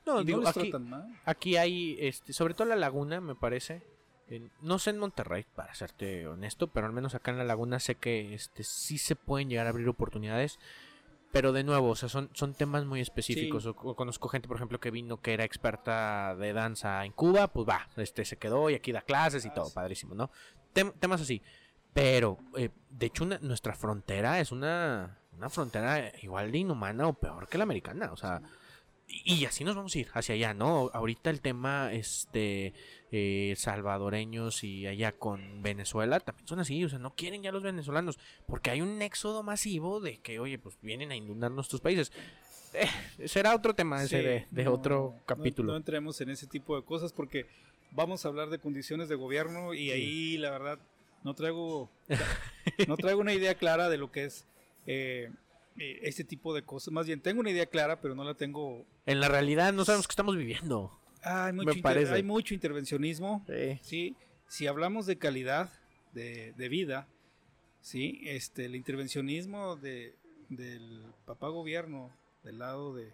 No, digo,
no les
aquí,
tratan mal.
Aquí hay, este, sobre todo la laguna, me parece. en- no sé en Monterrey, para serte honesto, pero al menos acá en la laguna sé que este, sí se pueden llegar a abrir oportunidades. Pero de nuevo, o sea, son, son temas muy específicos.
Sí.
O, o conozco gente, por ejemplo, que vino que era experta de danza en Cuba, pues va, este se quedó y aquí da clases y
Ah,
todo,
sí.
padrísimo, ¿no? Tem- temas así. Pero, eh, de hecho, una- nuestra frontera es una, una frontera igual de inhumana o peor que la americana. O sea, y, así nos vamos a ir hacia allá, ¿no? Ahorita el tema este eh, salvadoreños y allá con Venezuela también son así, o sea, no quieren ya los venezolanos, porque hay un éxodo masivo de que, oye, pues vienen a inundar nuestros países. Eh, será otro tema ese de, de
no,
otro capítulo.
No, entremos en ese tipo de cosas porque vamos a hablar de condiciones de gobierno y ahí la verdad no traigo no traigo una idea clara de lo que es eh, eh, este tipo de cosas. Más bien tengo una idea clara, pero no la tengo.
En la realidad no sabemos qué estamos viviendo.
Ah, hay, mucho inter- hay mucho intervencionismo.
Sí.
Sí, si hablamos de calidad de, de vida, sí, este, el intervencionismo de, del papá gobierno del lado de,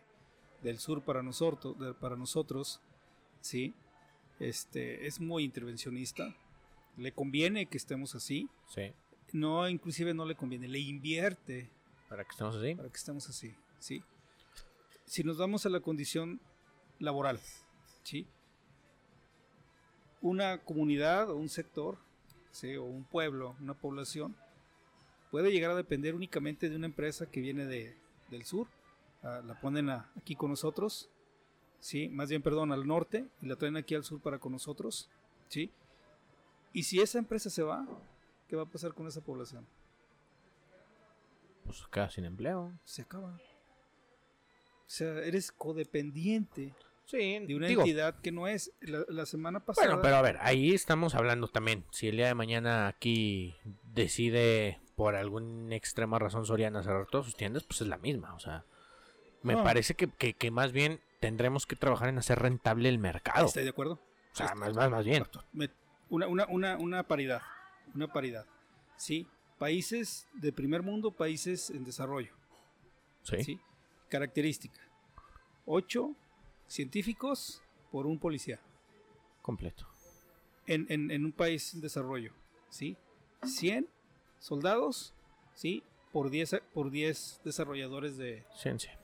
del sur para nosotros, para nosotros, sí, este, es muy intervencionista, le conviene que estemos así.
Sí.
No, inclusive no le conviene, le invierte
Para que estemos así.
para que estemos así, ¿sí? Si nos vamos a la condición laboral, ¿sí? Una comunidad o un sector, ¿sí? o un pueblo, una población, puede llegar a depender únicamente de una empresa que viene de, del sur, ah, la ponen a- aquí con nosotros, ¿sí? Más bien, perdón, al norte, y la traen aquí al sur para con nosotros, ¿sí? Y si esa empresa se va, ¿qué va a pasar con esa población?
Pues queda sin empleo.
se acaba. O sea, eres codependiente
Sí,
de una
digo,
entidad que no es. La, la semana pasada.
Bueno, pero a ver, ahí estamos hablando también. Si el día de mañana aquí decide por alguna extrema razón Soriana cerrar todas sus tiendas, pues es la misma. O sea, me
No.
parece que, que- que más bien tendremos que trabajar en hacer rentable el mercado.
¿Estoy de acuerdo?
O sea, más, más, más bien.
Una, una, una, una paridad. Una paridad. Sí. Países de primer mundo, países en desarrollo.
Sí.
¿sí? Característica. Ocho científicos por un policía.
Completo.
En, en- en un país en desarrollo. ¿sí? 100 soldados ¿sí? por 10 por 10 desarrolladores de,
Ciencia.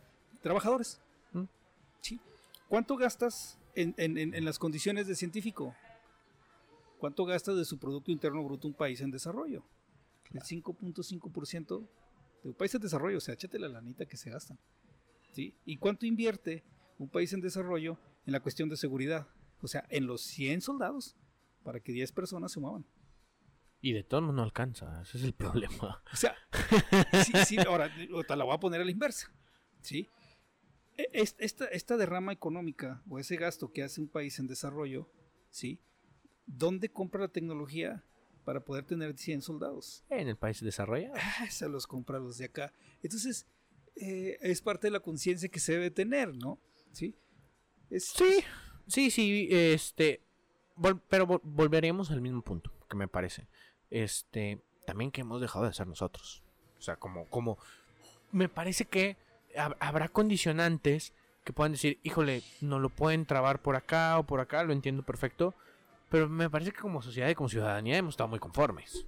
trabajadores.
¿Mm?
Sí. ¿Cuánto gastas en, en- en- en las condiciones de científico? ¿Cuánto gastas de su Producto Interno Bruto un país en desarrollo? El 5.5% de un país en desarrollo, o sea, échate la lanita que se gastan. ¿Sí? ¿Y cuánto invierte un país en desarrollo en la cuestión de seguridad? O sea, en los 100 soldados para que 10 personas se muevan.
Y de modos no alcanza. Ese es el problema.
O sea, sí, sí, ahora te la voy a poner a la inversa. ¿sí? E- es- Esta, esta derrama económica o ese gasto que hace un país en desarrollo, ¿sí? ¿Dónde compra la tecnología para poder tener 100 soldados?
En el país desarrollado.
Ah, se los compra los de acá. Entonces, eh, es parte de la conciencia que se debe tener, ¿no? ¿Sí? Es-
Sí, sí, sí, este, vol- pero vol- volveremos al mismo punto, que me parece. Este, también que hemos dejado de ser nosotros. O sea, como, como, me parece que hab- habrá condicionantes que puedan decir, híjole, no lo pueden trabar por acá o por acá, lo entiendo perfecto. Pero me parece que como sociedad y como ciudadanía hemos estado muy conformes.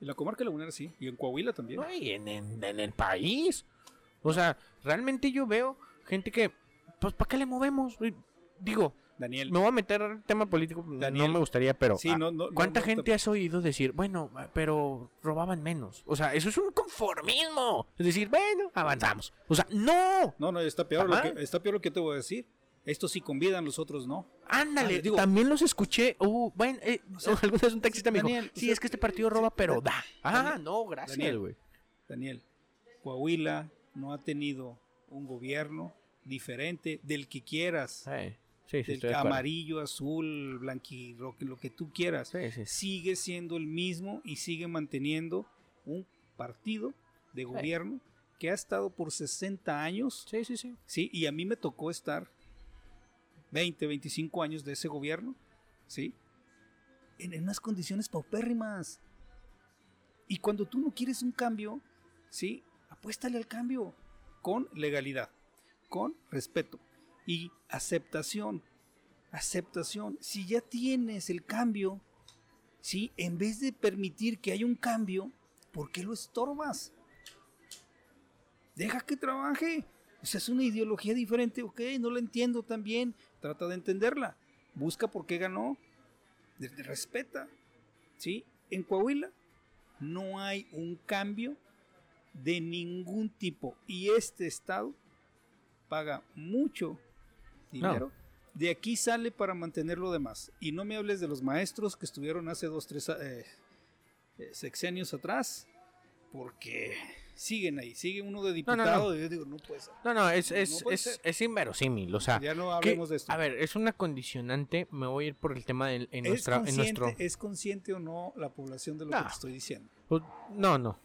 En la comarca lagunera sí, y en Coahuila también.
No, y en, en- en el país. O sea, realmente yo veo gente que, pues, ¿para qué le movemos? Digo,
Daniel,
me voy a meter en tema político,
Daniel.
no me gustaría, pero
Sí, no,
¿cuánta
no,
gente has oído decir, bueno, pero robaban menos? O sea, eso es un conformismo. Es decir, bueno, avanzamos. O sea, no.
No, no, está peor, lo que, está peor lo que te voy a decir. Estos sí convidan, los otros no.
Ándale,
Ah, digo-
también los escuché. Uh, bueno, eh,
sea,
alguna vez un taxista me dijo,
Daniel,
sí,
o sea,
es que este partido roba, pero
Da-.
Ah, no, gracias,
Daniel.
güey.
Daniel, Coahuila no ha tenido un gobierno diferente del que quieras.
Sí, sí, sí,
del amarillo, azul, blanquirro, lo que tú quieras.
Sí, sí, sí.
Sigue siendo el mismo y sigue manteniendo un partido de gobierno que ha estado por 60 años.
Sí, sí, sí.
Sí, y a mí me tocó estar 20, 25 años de ese gobierno, ¿sí? En, unas condiciones paupérrimas. Y cuando tú no quieres un cambio, ¿sí? Apuéstale al cambio con legalidad, con respeto y aceptación. Aceptación. Si ya tienes el cambio, ¿sí? En vez de permitir que haya un cambio, ¿por qué lo estorbas? Deja que trabaje. O sea, es una ideología diferente, ok, no la entiendo tan bien. Trata de entenderla. Busca por qué ganó. Respeta. ¿Sí? En Coahuila no hay un cambio de ningún tipo. Y este estado paga mucho dinero. De aquí sale para mantener lo demás. Y no me hables de los maestros que estuvieron hace dos, tres eh, eh, sexenios atrás. Porque siguen ahí. Sigue uno de
No, no,
diputado. y yo digo, no puede ser.
No, no, es,
No
es, es,
ser.
es inverosímil. O sea,
Ya no
que-
hablemos de esto.
a ver, es una condicionante. Me voy a ir por el tema del, en,
¿Es,
nuestra, en nuestro.
¿Es consciente o no la población de lo
No.
que te estoy diciendo?
Pues, No, no.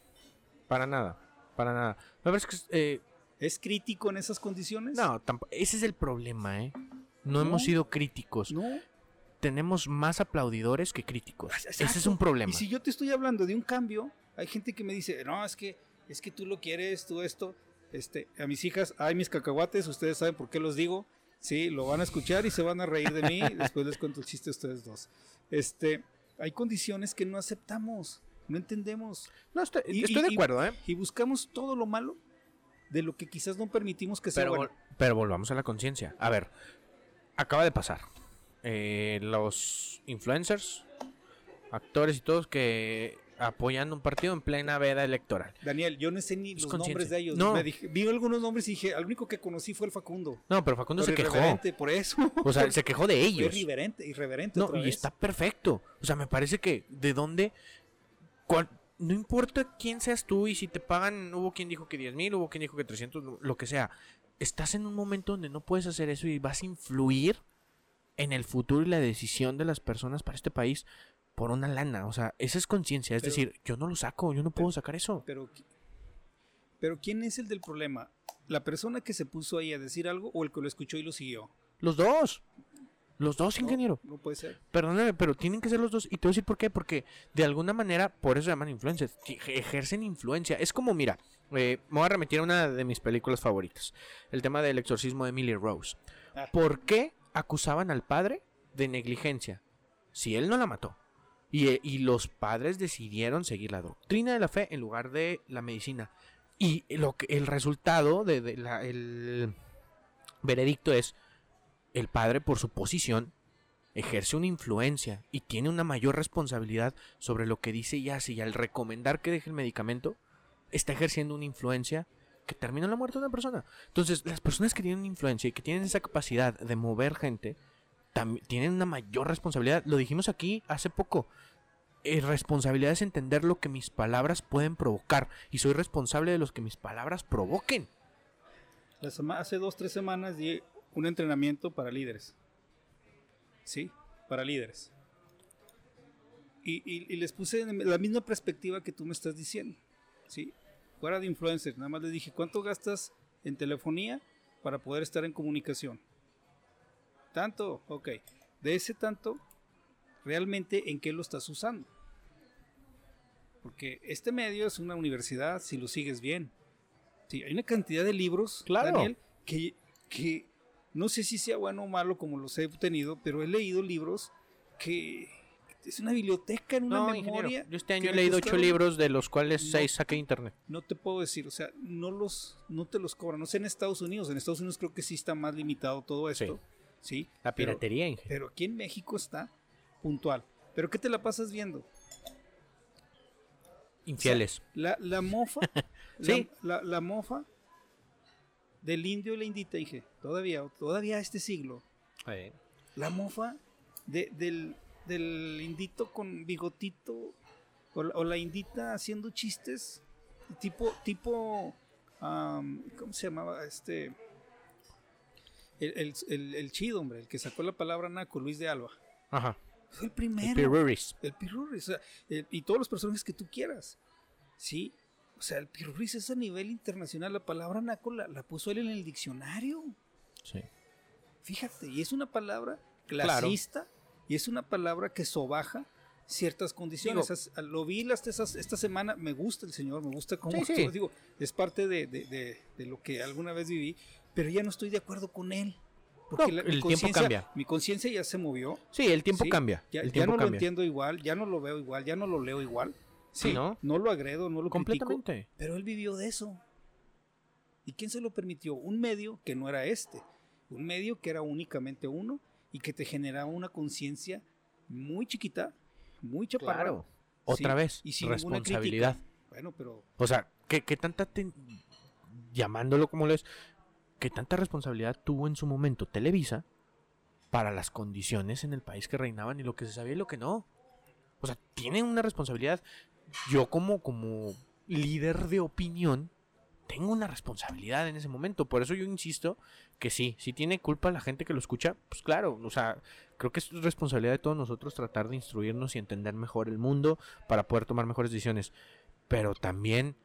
Para nada. Para nada. Me parece que. es, eh,
¿Es crítico en esas condiciones?
no, ese es el problema, ¿eh? No,
No.
hemos sido críticos.
No.
Tenemos más aplaudidores que críticos. Ese es un problema.
Y si yo te estoy hablando de un cambio, hay gente que me dice, no, es que, es que tú lo quieres, tú esto. Este, a mis hijas, ay, mis cacahuates, ustedes saben por qué los digo. Sí, lo van a escuchar y se van a reír de mí. Después les cuento el chiste a ustedes dos. Este, hay condiciones que no aceptamos, no entendemos.
No, estoy,
Y-
estoy
y-
de acuerdo, ¿eh?
Y buscamos todo lo malo de lo que quizás no permitimos que sea
Pero,
bueno.
pero volvamos a la conciencia. A ver, acaba de pasar. Eh, los influencers, actores y todos que apoyan un partido en plena veda electoral.
Daniel, yo no sé ni
Es
los nombres de ellos.
No.
Me dije- vi algunos nombres y dije, al único que conocí fue el Facundo.
No, pero Facundo
Pero
se quejó.
por eso.
O sea, se quejó de
Fue
ellos.
irreverente, irreverente
No,
otra
y está perfecto. O sea, me parece que de dónde. no importa quién seas tú y si te pagan, hubo quien dijo que 10 mil, hubo quien dijo que 300, lo- lo que sea. Estás en un momento donde no puedes hacer eso y vas a influir en el futuro y la decisión de las personas para este país por una lana. O sea, esa es conciencia. Es
Pero-
decir, yo no lo saco, yo no puedo sacar eso.
Pero, pero ¿quién es el del problema? ¿La persona que se puso ahí a decir algo o el que lo escuchó y lo siguió?
Los dos. Los dos,
No,
ingeniero.
No puede ser.
Perdóname, pero tienen que ser los dos. Y te voy a decir por qué. Porque de alguna manera, por eso se llaman influencers. Ejercen influencia. Es como, mira, eh, me voy a remitir a una de mis películas favoritas. El tema del exorcismo de Emily Rose.
Ah.
¿Por qué acusaban al padre de negligencia? Si él no la mató. Y, eh, y los padres decidieron seguir la doctrina de la fe en lugar de la medicina. Y lo que, el resultado de, la- veredicto es el padre por su posición ejerce una influencia y tiene una mayor responsabilidad sobre lo que dice y hace y al recomendar que deje el medicamento está ejerciendo una influencia que termina en la muerte de una persona. Entonces, las personas que tienen influencia y que tienen esa capacidad de mover gente tienen una mayor responsabilidad. Lo dijimos aquí hace poco. Eh, responsabilidad es entender lo que mis palabras pueden provocar y soy responsable de los que mis palabras provoquen.
Hace dos, tres semanas di un entrenamiento para líderes. Sí, para líderes. Y, y- les puse la misma perspectiva que tú me estás diciendo. Sí, fuera de influencer. Nada más les dije, ¿cuánto gastas en telefonía para poder estar en comunicación? Tanto, ok. De ese tanto, realmente en qué lo estás usando. Porque este medio es una universidad si lo sigues bien. Sí, hay una cantidad de libros,
Claro.
Daniel, que, que no sé si sea bueno o malo como los he obtenido, pero he leído libros que es una biblioteca en una
No,
memoria.
yo este año he leído ocho libros de los cuales
No.
seis saqué internet.
No te puedo decir, o sea, no los, no te los cobran. No sé en Estados Unidos. En Estados Unidos creo que sí está más limitado todo esto. Sí.
La
pero-
piratería, ingeniero.
Pero aquí en México está puntual. ¿Pero qué te la pasas viendo?
Infieles.
La, la mofa,
Sí.
la, la- la mofa del indio y la indita, dije, todavía, todavía este siglo. La mofa de- del, del indito con bigotito o la, o la indita haciendo chistes tipo, tipo, am, ¿cómo se llamaba? Este, el, el, el- el chido, hombre, el que sacó la palabra naco, Luis de Alba.
Ajá.
Fue el
El
primero.
Piruris.
El Pirurris, o sea, el- y todos los personajes que tú quieras. Sí. O sea, el Pirurris es a nivel internacional. La palabra naco la, la puso él en el diccionario.
Sí.
Fíjate, y es una palabra
Claro.
clasista y es una palabra que sobaja ciertas condiciones.
Digo-
As- lo vi las- esas- esta semana, me gusta el señor, me gusta cómo
Sí, sí.
digo, es parte de, de- de- de lo que alguna vez viví, pero ya no estoy de acuerdo con él. Porque
No,
la- mi
el tiempo cambia.
Mi conciencia ya se movió.
Sí, el tiempo
Sí,
cambia.
Ya,
el
ya
tiempo
no lo entiendo igual, ya no lo veo igual, ya no lo leo igual.
Sí, ¿no?
No lo agredo, no lo critico,
Completamente.
pero él vivió de eso. ¿Y quién se lo permitió? Un medio que no era este. Un medio que era únicamente uno y que te generaba una conciencia muy chiquita, muy chaparra.
Claro. Otra
Sí,
vez,
y sin
responsabilidad.
Bueno, pero
O sea, ¿qué, qué tanta, te- llamándolo como lo es, qué tanta responsabilidad tuvo en su momento Televisa para las condiciones en el país que reinaban y lo que se sabía y lo que no? O sea, tienen una responsabilidad. Yo como, como líder de opinión, tengo una responsabilidad en ese momento. Por eso yo insisto que sí, si tiene culpa la gente que lo escucha, pues claro, o sea, creo que es responsabilidad de todos nosotros tratar de instruirnos y entender mejor el mundo para poder tomar mejores decisiones. Pero también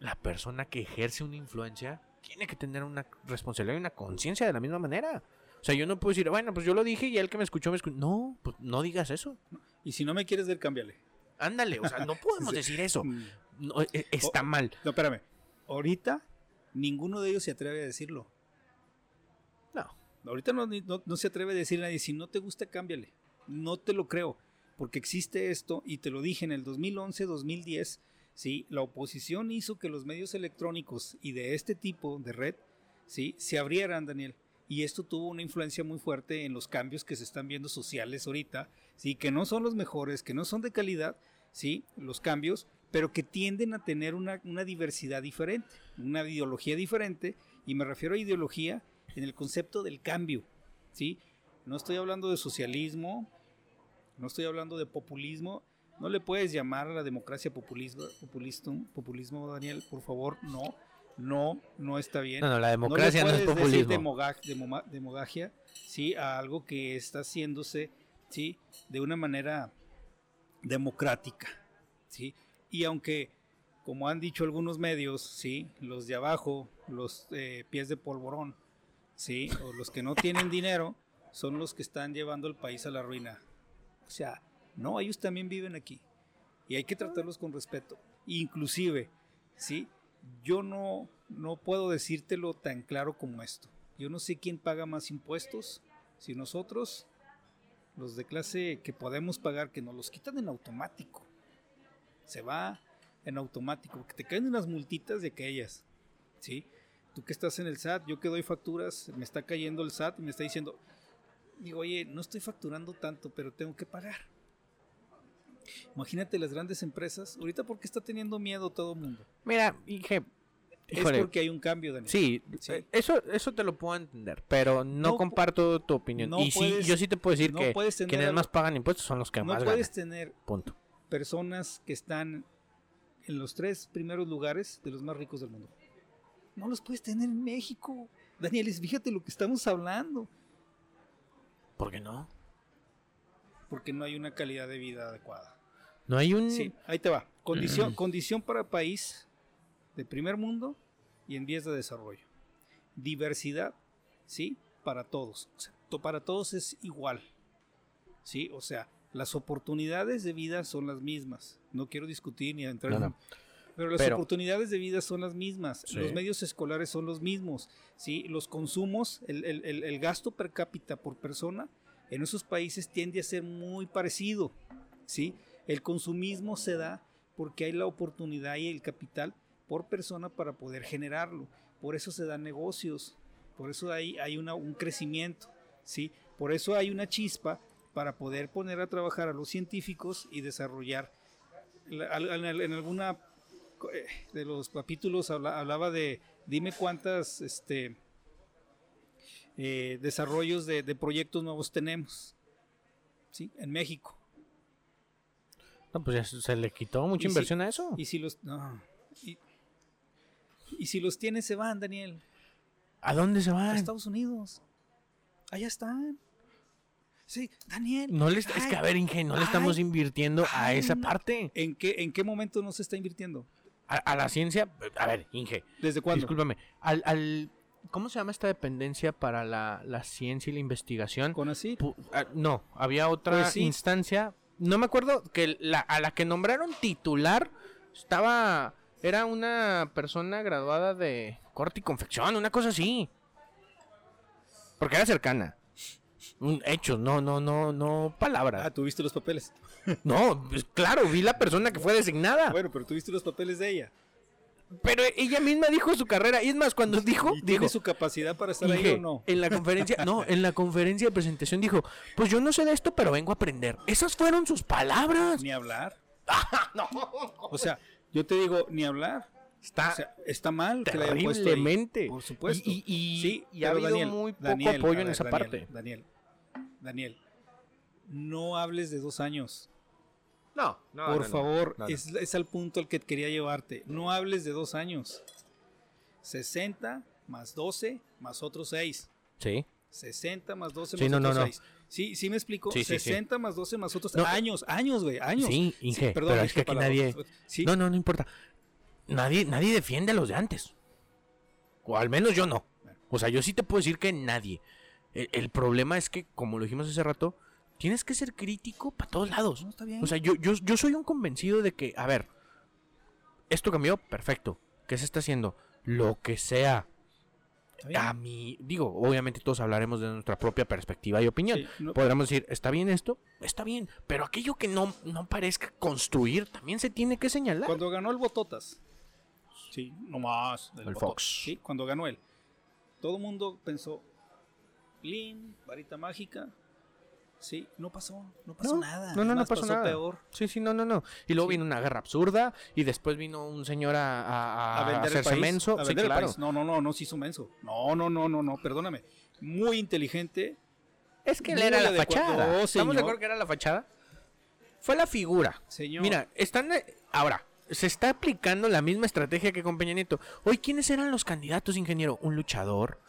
la persona que ejerce una influencia tiene que tener una responsabilidad y una conciencia de la misma manera. O sea, yo no puedo decir, bueno, pues yo lo dije y el que me escuchó me escuchó. No, pues no digas eso.
y si no me quieres ver, cámbiale.
Ándale, o sea, no podemos decir eso.
Mm,
No, e- está mal.
No, espérame. Ahorita ninguno de ellos se atreve a decirlo.
No.
Ahorita no, no- no se atreve a decir a nadie, si no te gusta, cámbiale. No te lo creo. porque existe esto, y te lo dije en el 2011, 2010, ¿sí? La oposición hizo que los medios electrónicos y de este tipo de red, ¿sí? Se abrieran, Daniel. Y esto tuvo una influencia muy fuerte en los cambios que se están viendo sociales ahorita, ¿sí? Que no son los mejores, que no son de calidad, ¿sí? Los cambios, pero que tienden a tener una, una diversidad diferente, una ideología diferente, y me refiero a ideología en el concepto del cambio, ¿sí? No estoy hablando de socialismo, no estoy hablando de populismo, no le puedes llamar a la democracia populismo, populismo, populismo Daniel, por favor, no, no, no está bien.
No, no, la democracia no, es populismo.
Decir demogagia, sí, a algo que está haciéndose, sí, de una manera democrática, sí, y aunque, como han dicho algunos medios, sí, los de abajo, los eh, pies de polvorón, sí, o los que no tienen dinero, son los que están llevando el país a la ruina. O sea, no, ellos también viven aquí. Y hay que tratarlos con respeto. Inclusive, ¿sí? Yo no, no puedo decírtelo tan claro como esto. Yo no sé quién paga más impuestos, si nosotros, los de clase que podemos pagar, que nos los quitan en automático. Se va en automático, que te caen unas multitas de aquellas, ¿sí? Tú que estás en el SAT, yo que doy facturas, me está cayendo el SAT y me está diciendo, digo, oye, no estoy facturando tanto, pero tengo que pagar. Imagínate las grandes empresas, ahorita porque está teniendo miedo todo el mundo.
Mira, dije,
es porque hay un cambio, Daniel.
Sí, eh, Eso, eso te lo puedo entender, pero no, comparto tu opinión. y sí, yo sí te puedo decir que quienes más pagan impuestos son los que más ganan.
No puedes tener Punto. personas que están en los tres primeros lugares de los más ricos del mundo. No los puedes tener en México. Daniel, fíjate lo que estamos hablando.
¿Por qué no?
Porque no hay una calidad de vida adecuada.
No hay un...
Sí, ahí te va. Condición, condición para país de primer mundo y en vías de desarrollo. Diversidad, ¿sí? Para todos. O sea, para todos es igual. ¿Sí? O sea, las oportunidades de vida son las mismas. No quiero discutir ni entrar en... Pero las oportunidades de vida son las mismas, los medios escolares son los mismos, ¿sí? los consumos, el, el, el, gasto per cápita por persona en esos países tiende a ser muy parecido. ¿sí? El consumismo se da porque hay la oportunidad y el capital por persona para poder generarlo. Por eso se dan negocios, por eso hay, hay una, un crecimiento, ¿sí? por eso hay una chispa para poder poner a trabajar a los científicos y desarrollar. En alguna eh, de los capítulos hablaba de dime cuántas este, eh, desarrollos de, proyectos nuevos tenemos ¿sí? en México.
No, pues ya se le quitó mucha inversión a eso.
Y si los y, si los tiene se van, Daniel.
¿A dónde se van?
A Estados Unidos. Allá están. Sí, Daniel.
No es que a ver, Inge, no le estamos invirtiendo a esa parte.
¿En qué, ¿En qué momento no se está invirtiendo?
a, la ciencia, a ver, Inge.
¿Desde cuándo?
Discúlpame. Al, al, ¿Cómo se llama esta dependencia para la, la ciencia y la investigación?
¿Con así?
Ah, no, había otra pues instancia. No me acuerdo que la, a la que nombraron titular estaba. Era una persona graduada de corte y confección, una cosa así. Porque era cercana. Hechos, no, no, no, no palabras.
Ah, ¿tuviste los papeles?
No, pues, claro, vi la persona que fue designada.
Bueno, pero tuviste los papeles de ella.
Pero ella misma dijo su carrera. Y es más, cuando dijo.
¿Tiene su capacidad para estar ahí o no?
En la conferencia. no, en la conferencia de presentación dijo: Pues yo no sé de esto, pero vengo a aprender. Esas fueron sus palabras.
Ni hablar.
no.
O sea, yo te digo, ni hablar.
Está,
está mal
que terriblemente.
por supuesto.
Y, y, sí, y ha habido muy poco apoyo en esa parte.
Daniel, Daniel, no hables de dos años.
No, no.
Por favor, es, es, al punto al que quería llevarte. No hables de dos años. 60 más 12 más otros 6.
Sí.
60 más 12 más otros 6. Sí, sí me explico. 60 más 12 más otros años, años, güey, años.
Sí, Inge, perdón, pero es que aquí nadie... No, no, no importa. Nadie, nadie defiende a los de antes. O al menos yo no. O sea, yo sí te puedo decir que nadie. el problema es que, como lo dijimos hace rato, tienes que ser crítico para todos lados.
está bien.
O sea, yo, yo, yo soy un convencido de que, a ver, esto cambió, perfecto. ¿Qué se está haciendo? Lo que sea. A mí, digo, obviamente todos hablaremos de nuestra propia perspectiva y opinión.
Sí, no-
Podremos decir, ¿está bien esto? Está bien. Pero aquello que no, no parezca construir también se tiene que señalar.
Cuando ganó el Bototas, sí, nomás.
El
Bototas,
Fox.
Sí, cuando ganó él. Todo el mundo pensó, Lin, varita mágica. Sí, no pasó, no pasó
No,
nada.
no, no, no
más,
pasó nada.
peor.
Sí, sí, no, no, no. Y luego
Sí.
vino una guerra absurda y después vino un señor a, a- a
A vender el
hacerse
país.
menso.
a
Sí,
vender el
claro.
país. No, no, no, no se hizo menso. No, no, no, no, no, perdóname. Muy inteligente.
Es que él era la fachada.
No,
¿Estamos de acuerdo que era la fachada? Fue la figura.
Señor.
Mira, están. eh, Ahora, se está aplicando la misma estrategia que con Peña Nieto. Hoy, ¿quiénes eran los candidatos, ingeniero? Un luchador,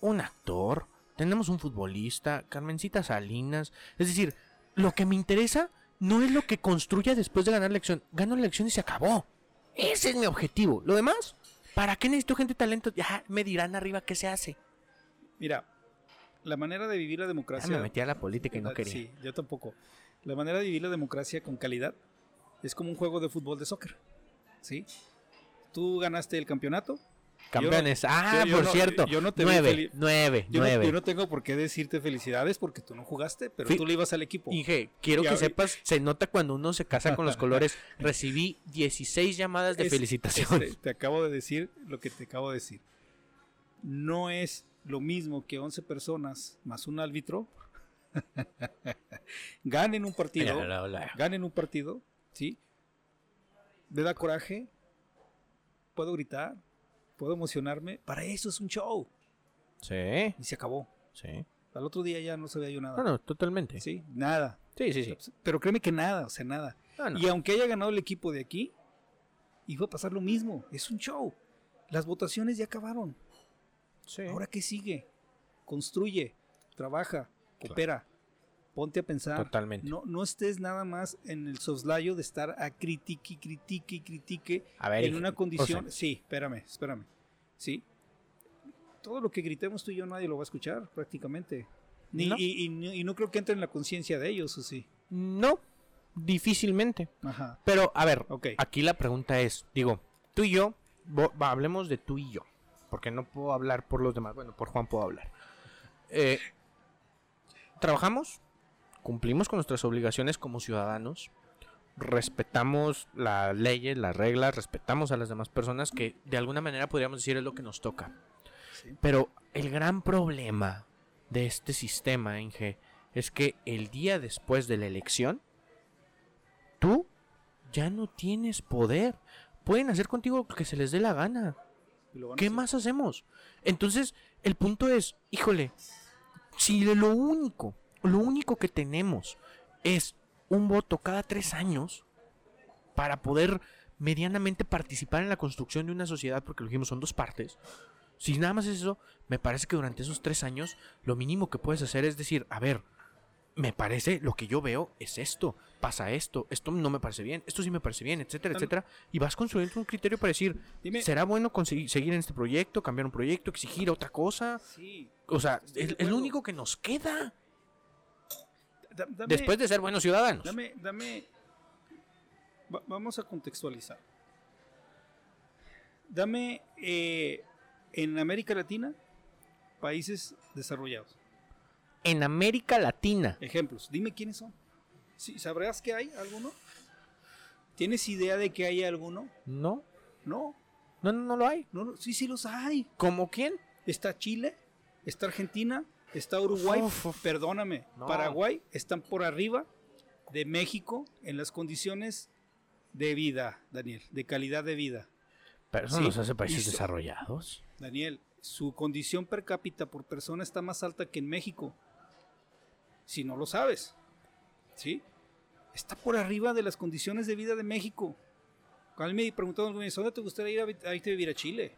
un actor, tenemos un futbolista, Carmencita Salinas. Es decir, lo que me interesa no es lo que construya después de ganar la elección. Gano la elección y se acabó. Ese es mi objetivo. Lo demás, ¿para qué necesito gente talento? Ya me dirán arriba qué se hace.
Mira, la manera de vivir la
Ya
democracia.
me metí a la política y no quería.
Sí, yo tampoco. La manera de vivir la democracia con calidad es como un juego de fútbol de soccer. ¿Sí? Tú ganaste el campeonato.
Campeones. ah,
yo- yo
por
no-
cierto.
yo no te vi
nueve, nueve,
Yo no,
nueve.
yo no tengo por qué decirte felicidades porque tú no jugaste, pero tú le ibas al equipo.
Inge, quiero que sepas, se nota cuando uno se casa con los colores. Recibí 16 llamadas de
Es-
felicitación.
este, te acabo de decir lo que te acabo de decir. No es lo mismo que 11 personas más un árbitro ganen un partido.
Mira, la- la-
ganen un partido, ¿sí? Me da coraje, puedo gritar, puedo emocionarme. Para eso es un show.
Sí,
Y se acabó.
sí.
Al otro día ya no se veía yo nada.
No, no, totalmente. Sí,
Sí, nada.
sí, sí.
Pero créeme que nada, o sea, nada.
No, no.
Y aunque haya ganado el equipo de aquí, iba a pasar lo mismo. Es un show. Las votaciones ya acabaron.
Sí.
Ahora qué sigue? Construye, trabaja, coopera, ponte a pensar.
Totalmente.
No, no estés nada más en el soslayo de estar a critique, critique, y critique
A ver,
en una condición.
o sea,
sí, espérame, espérame. Sí. Todo lo que gritemos tú y yo nadie lo va a escuchar prácticamente. Ni,
No.
y, y no- y no creo que entre en la conciencia de ellos, ¿o sí?
no, difícilmente.
Ajá.
Pero, a ver,
Ok.
aquí la pregunta es, digo, tú y yo, hablemos de tú y yo, porque no puedo hablar por los demás, bueno, por Juan puedo hablar. Eh, trabajamos, cumplimos con nuestras obligaciones como ciudadanos, respetamos las leyes, las reglas, respetamos a las demás personas que de alguna manera podríamos decir es lo que nos toca.
Sí.
Pero el gran problema de este sistema, Inge, es que el día después de la elección, tú ya no tienes poder. Pueden hacer contigo lo que se les dé la gana. ¿Qué más hacemos? Entonces, el punto es, híjole, si lo único, lo único que tenemos es un voto cada tres años para poder medianamente participar en la construcción de una sociedad, porque lo dijimos son dos partes. Si nada más es eso, me parece que durante esos tres años lo mínimo que puedes hacer es decir, a ver, me parece, lo que yo veo es esto, pasa esto, esto no me parece bien, esto sí me parece bien, etcétera, etcétera, y vas construyendo un criterio para decir,
Dime-
¿será bueno conseguir, seguir en este proyecto, cambiar un proyecto, exigir otra cosa?
Sí.
O sea, es, lo único que nos queda
Da- dame-
después de ser buenos ciudadanos.
Dame, dame. va- vamos a contextualizar. Dame eh, en América Latina países desarrollados.
En América Latina,
Ejemplos. Dime quiénes son. Sí, ¿Sabrás que hay alguno? ¿Tienes idea de que hay alguno?
no,
No,
no, no, no lo hay.
no, no, sí, sí los hay.
¿Como quién?
Está Chile, está Argentina, está Uruguay,
Uf, uf.
perdóname,
No.
Paraguay están por arriba de México en las condiciones de vida, Daniel, de calidad de vida.
Pero eso
Sí,
nos hace países desarrollados.
Daniel, su condición per cápita por persona está más alta que en México. Si no lo sabes, ¿sí? Está por arriba de las condiciones de vida de México. Cuando me preguntaron, ¿dónde te gustaría ir a, a irte a vivir a Chile?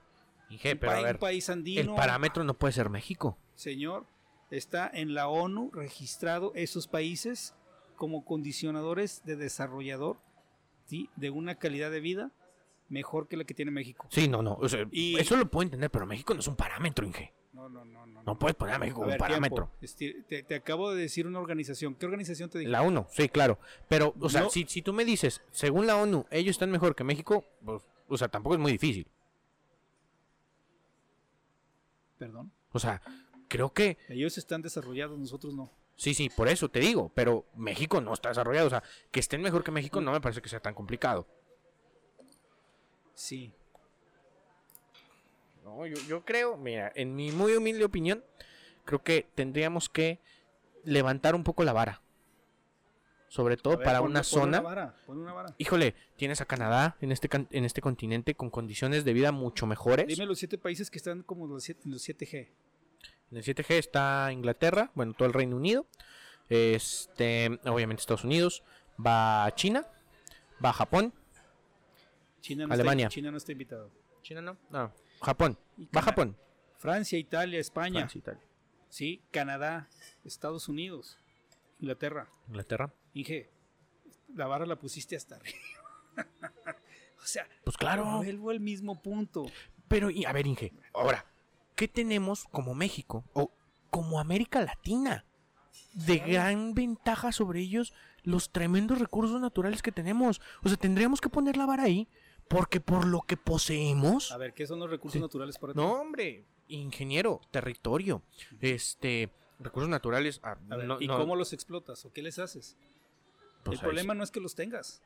Dije,
un,
pero a
país,
ver,
un país
el
andino.
parámetro no puede ser México.
señor, está en la ONU registrado esos países como condicionadores de desarrollador ¿sí? de una calidad de vida mejor que la que tiene México.
Sí, no, no. o sea,
Y-
Eso lo puedo entender, pero México no es un parámetro, Inge.
No, no, no, no.
No puedes poner a México
A
como un parámetro.
tiempo. Esti- Te, te acabo de decir una organización. ¿Qué organización te dije?
La ONU, sí, claro. Pero, o sea,
No.
si, si tú me dices, según la ONU, ellos están mejor que México, pues, o sea, tampoco es muy difícil.
Perdón.
O sea, creo que
Ellos están desarrollados, nosotros no.
sí, sí, por eso te digo, pero México no está desarrollado. O sea, que estén mejor que México no me parece que sea tan complicado.
Sí.
No, yo, yo creo, mira, en mi muy humilde opinión, creo que tendríamos que levantar un poco la vara. Sobre todo
ver,
para
pon-
una zona.
vara, pon una vara.
Híjole, tienes a Canadá en este, en este continente con condiciones de vida mucho mejores.
Dime los siete países que están como los, siete, los 7G.
En el 7G está Inglaterra, bueno, todo el Reino Unido. Este, obviamente Estados Unidos. Va China. Va Japón.
China no
Alemania.
Está, China no está invitado.
China no. No. Japón.
Y
Va Japón.
Francia, Italia, España.
Francia, Italia.
Sí, Canadá, Estados Unidos, Inglaterra.
Inglaterra.
Inge, la vara la pusiste hasta arriba. o sea,
Pues claro.
vuelvo al mismo punto.
Pero, y, a ver, Inge, ahora, ¿qué tenemos como México o como América Latina? De gran ventaja sobre ellos los tremendos recursos naturales que tenemos. O sea, tendríamos que poner la vara ahí, porque por lo que poseemos.
A ver, ¿qué son los recursos
Sí.
naturales para ti?
No, hombre, ingeniero, territorio, este, recursos naturales. ah,
A ver,
no-
¿Y
no,
cómo los explotas o qué les haces?
pues,
El problema no es que los tengas.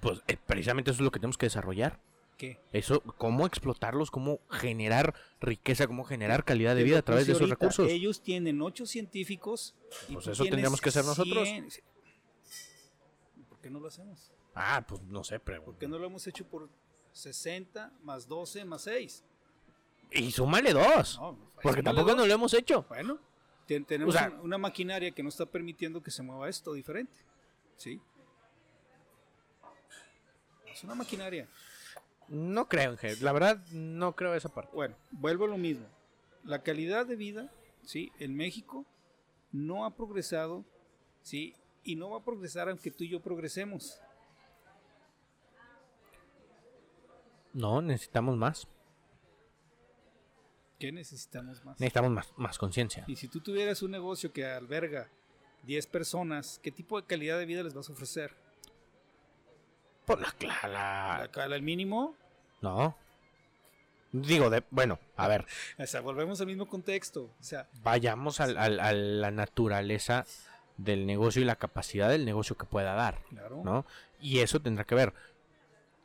Pues eh, precisamente eso es lo que tenemos que desarrollar.
¿Qué?
Eso, cómo explotarlos, cómo generar riqueza, cómo generar calidad de vida a través de esos recursos.
Ellos tienen ocho científicos. y
Pues eso tendríamos que hacer nosotros.
100. ¿Por qué no lo hacemos?
Ah, pues no sé, pero.
¿Por qué no lo hemos hecho por 60 más 12 más 6?
Y súmale dos.
No,
porque tampoco
dos.
no lo hemos hecho.
Bueno, ten- tenemos
O sea-
una, una maquinaria que no está permitiendo que se mueva esto diferente. ¿Sí? Es una maquinaria.
No creo. La verdad, no creo esa parte.
Bueno, vuelvo a lo mismo. La calidad de vida, ¿sí? En México no ha progresado, ¿sí? Y no va a progresar aunque tú y yo progresemos.
No, necesitamos más.
¿Qué necesitamos más?
Necesitamos más, más conciencia.
Y si tú tuvieras un negocio que alberga 10 personas, ¿qué tipo de calidad de vida les vas a ofrecer?
Por la clara.
¿La cala al mínimo?
No. Digo, de, bueno, a ver,
O sea, volvemos al mismo contexto. O sea,
vayamos al- al- a la naturaleza del negocio y la capacidad del negocio que pueda dar.
claro.
¿no? Y eso tendrá que ver.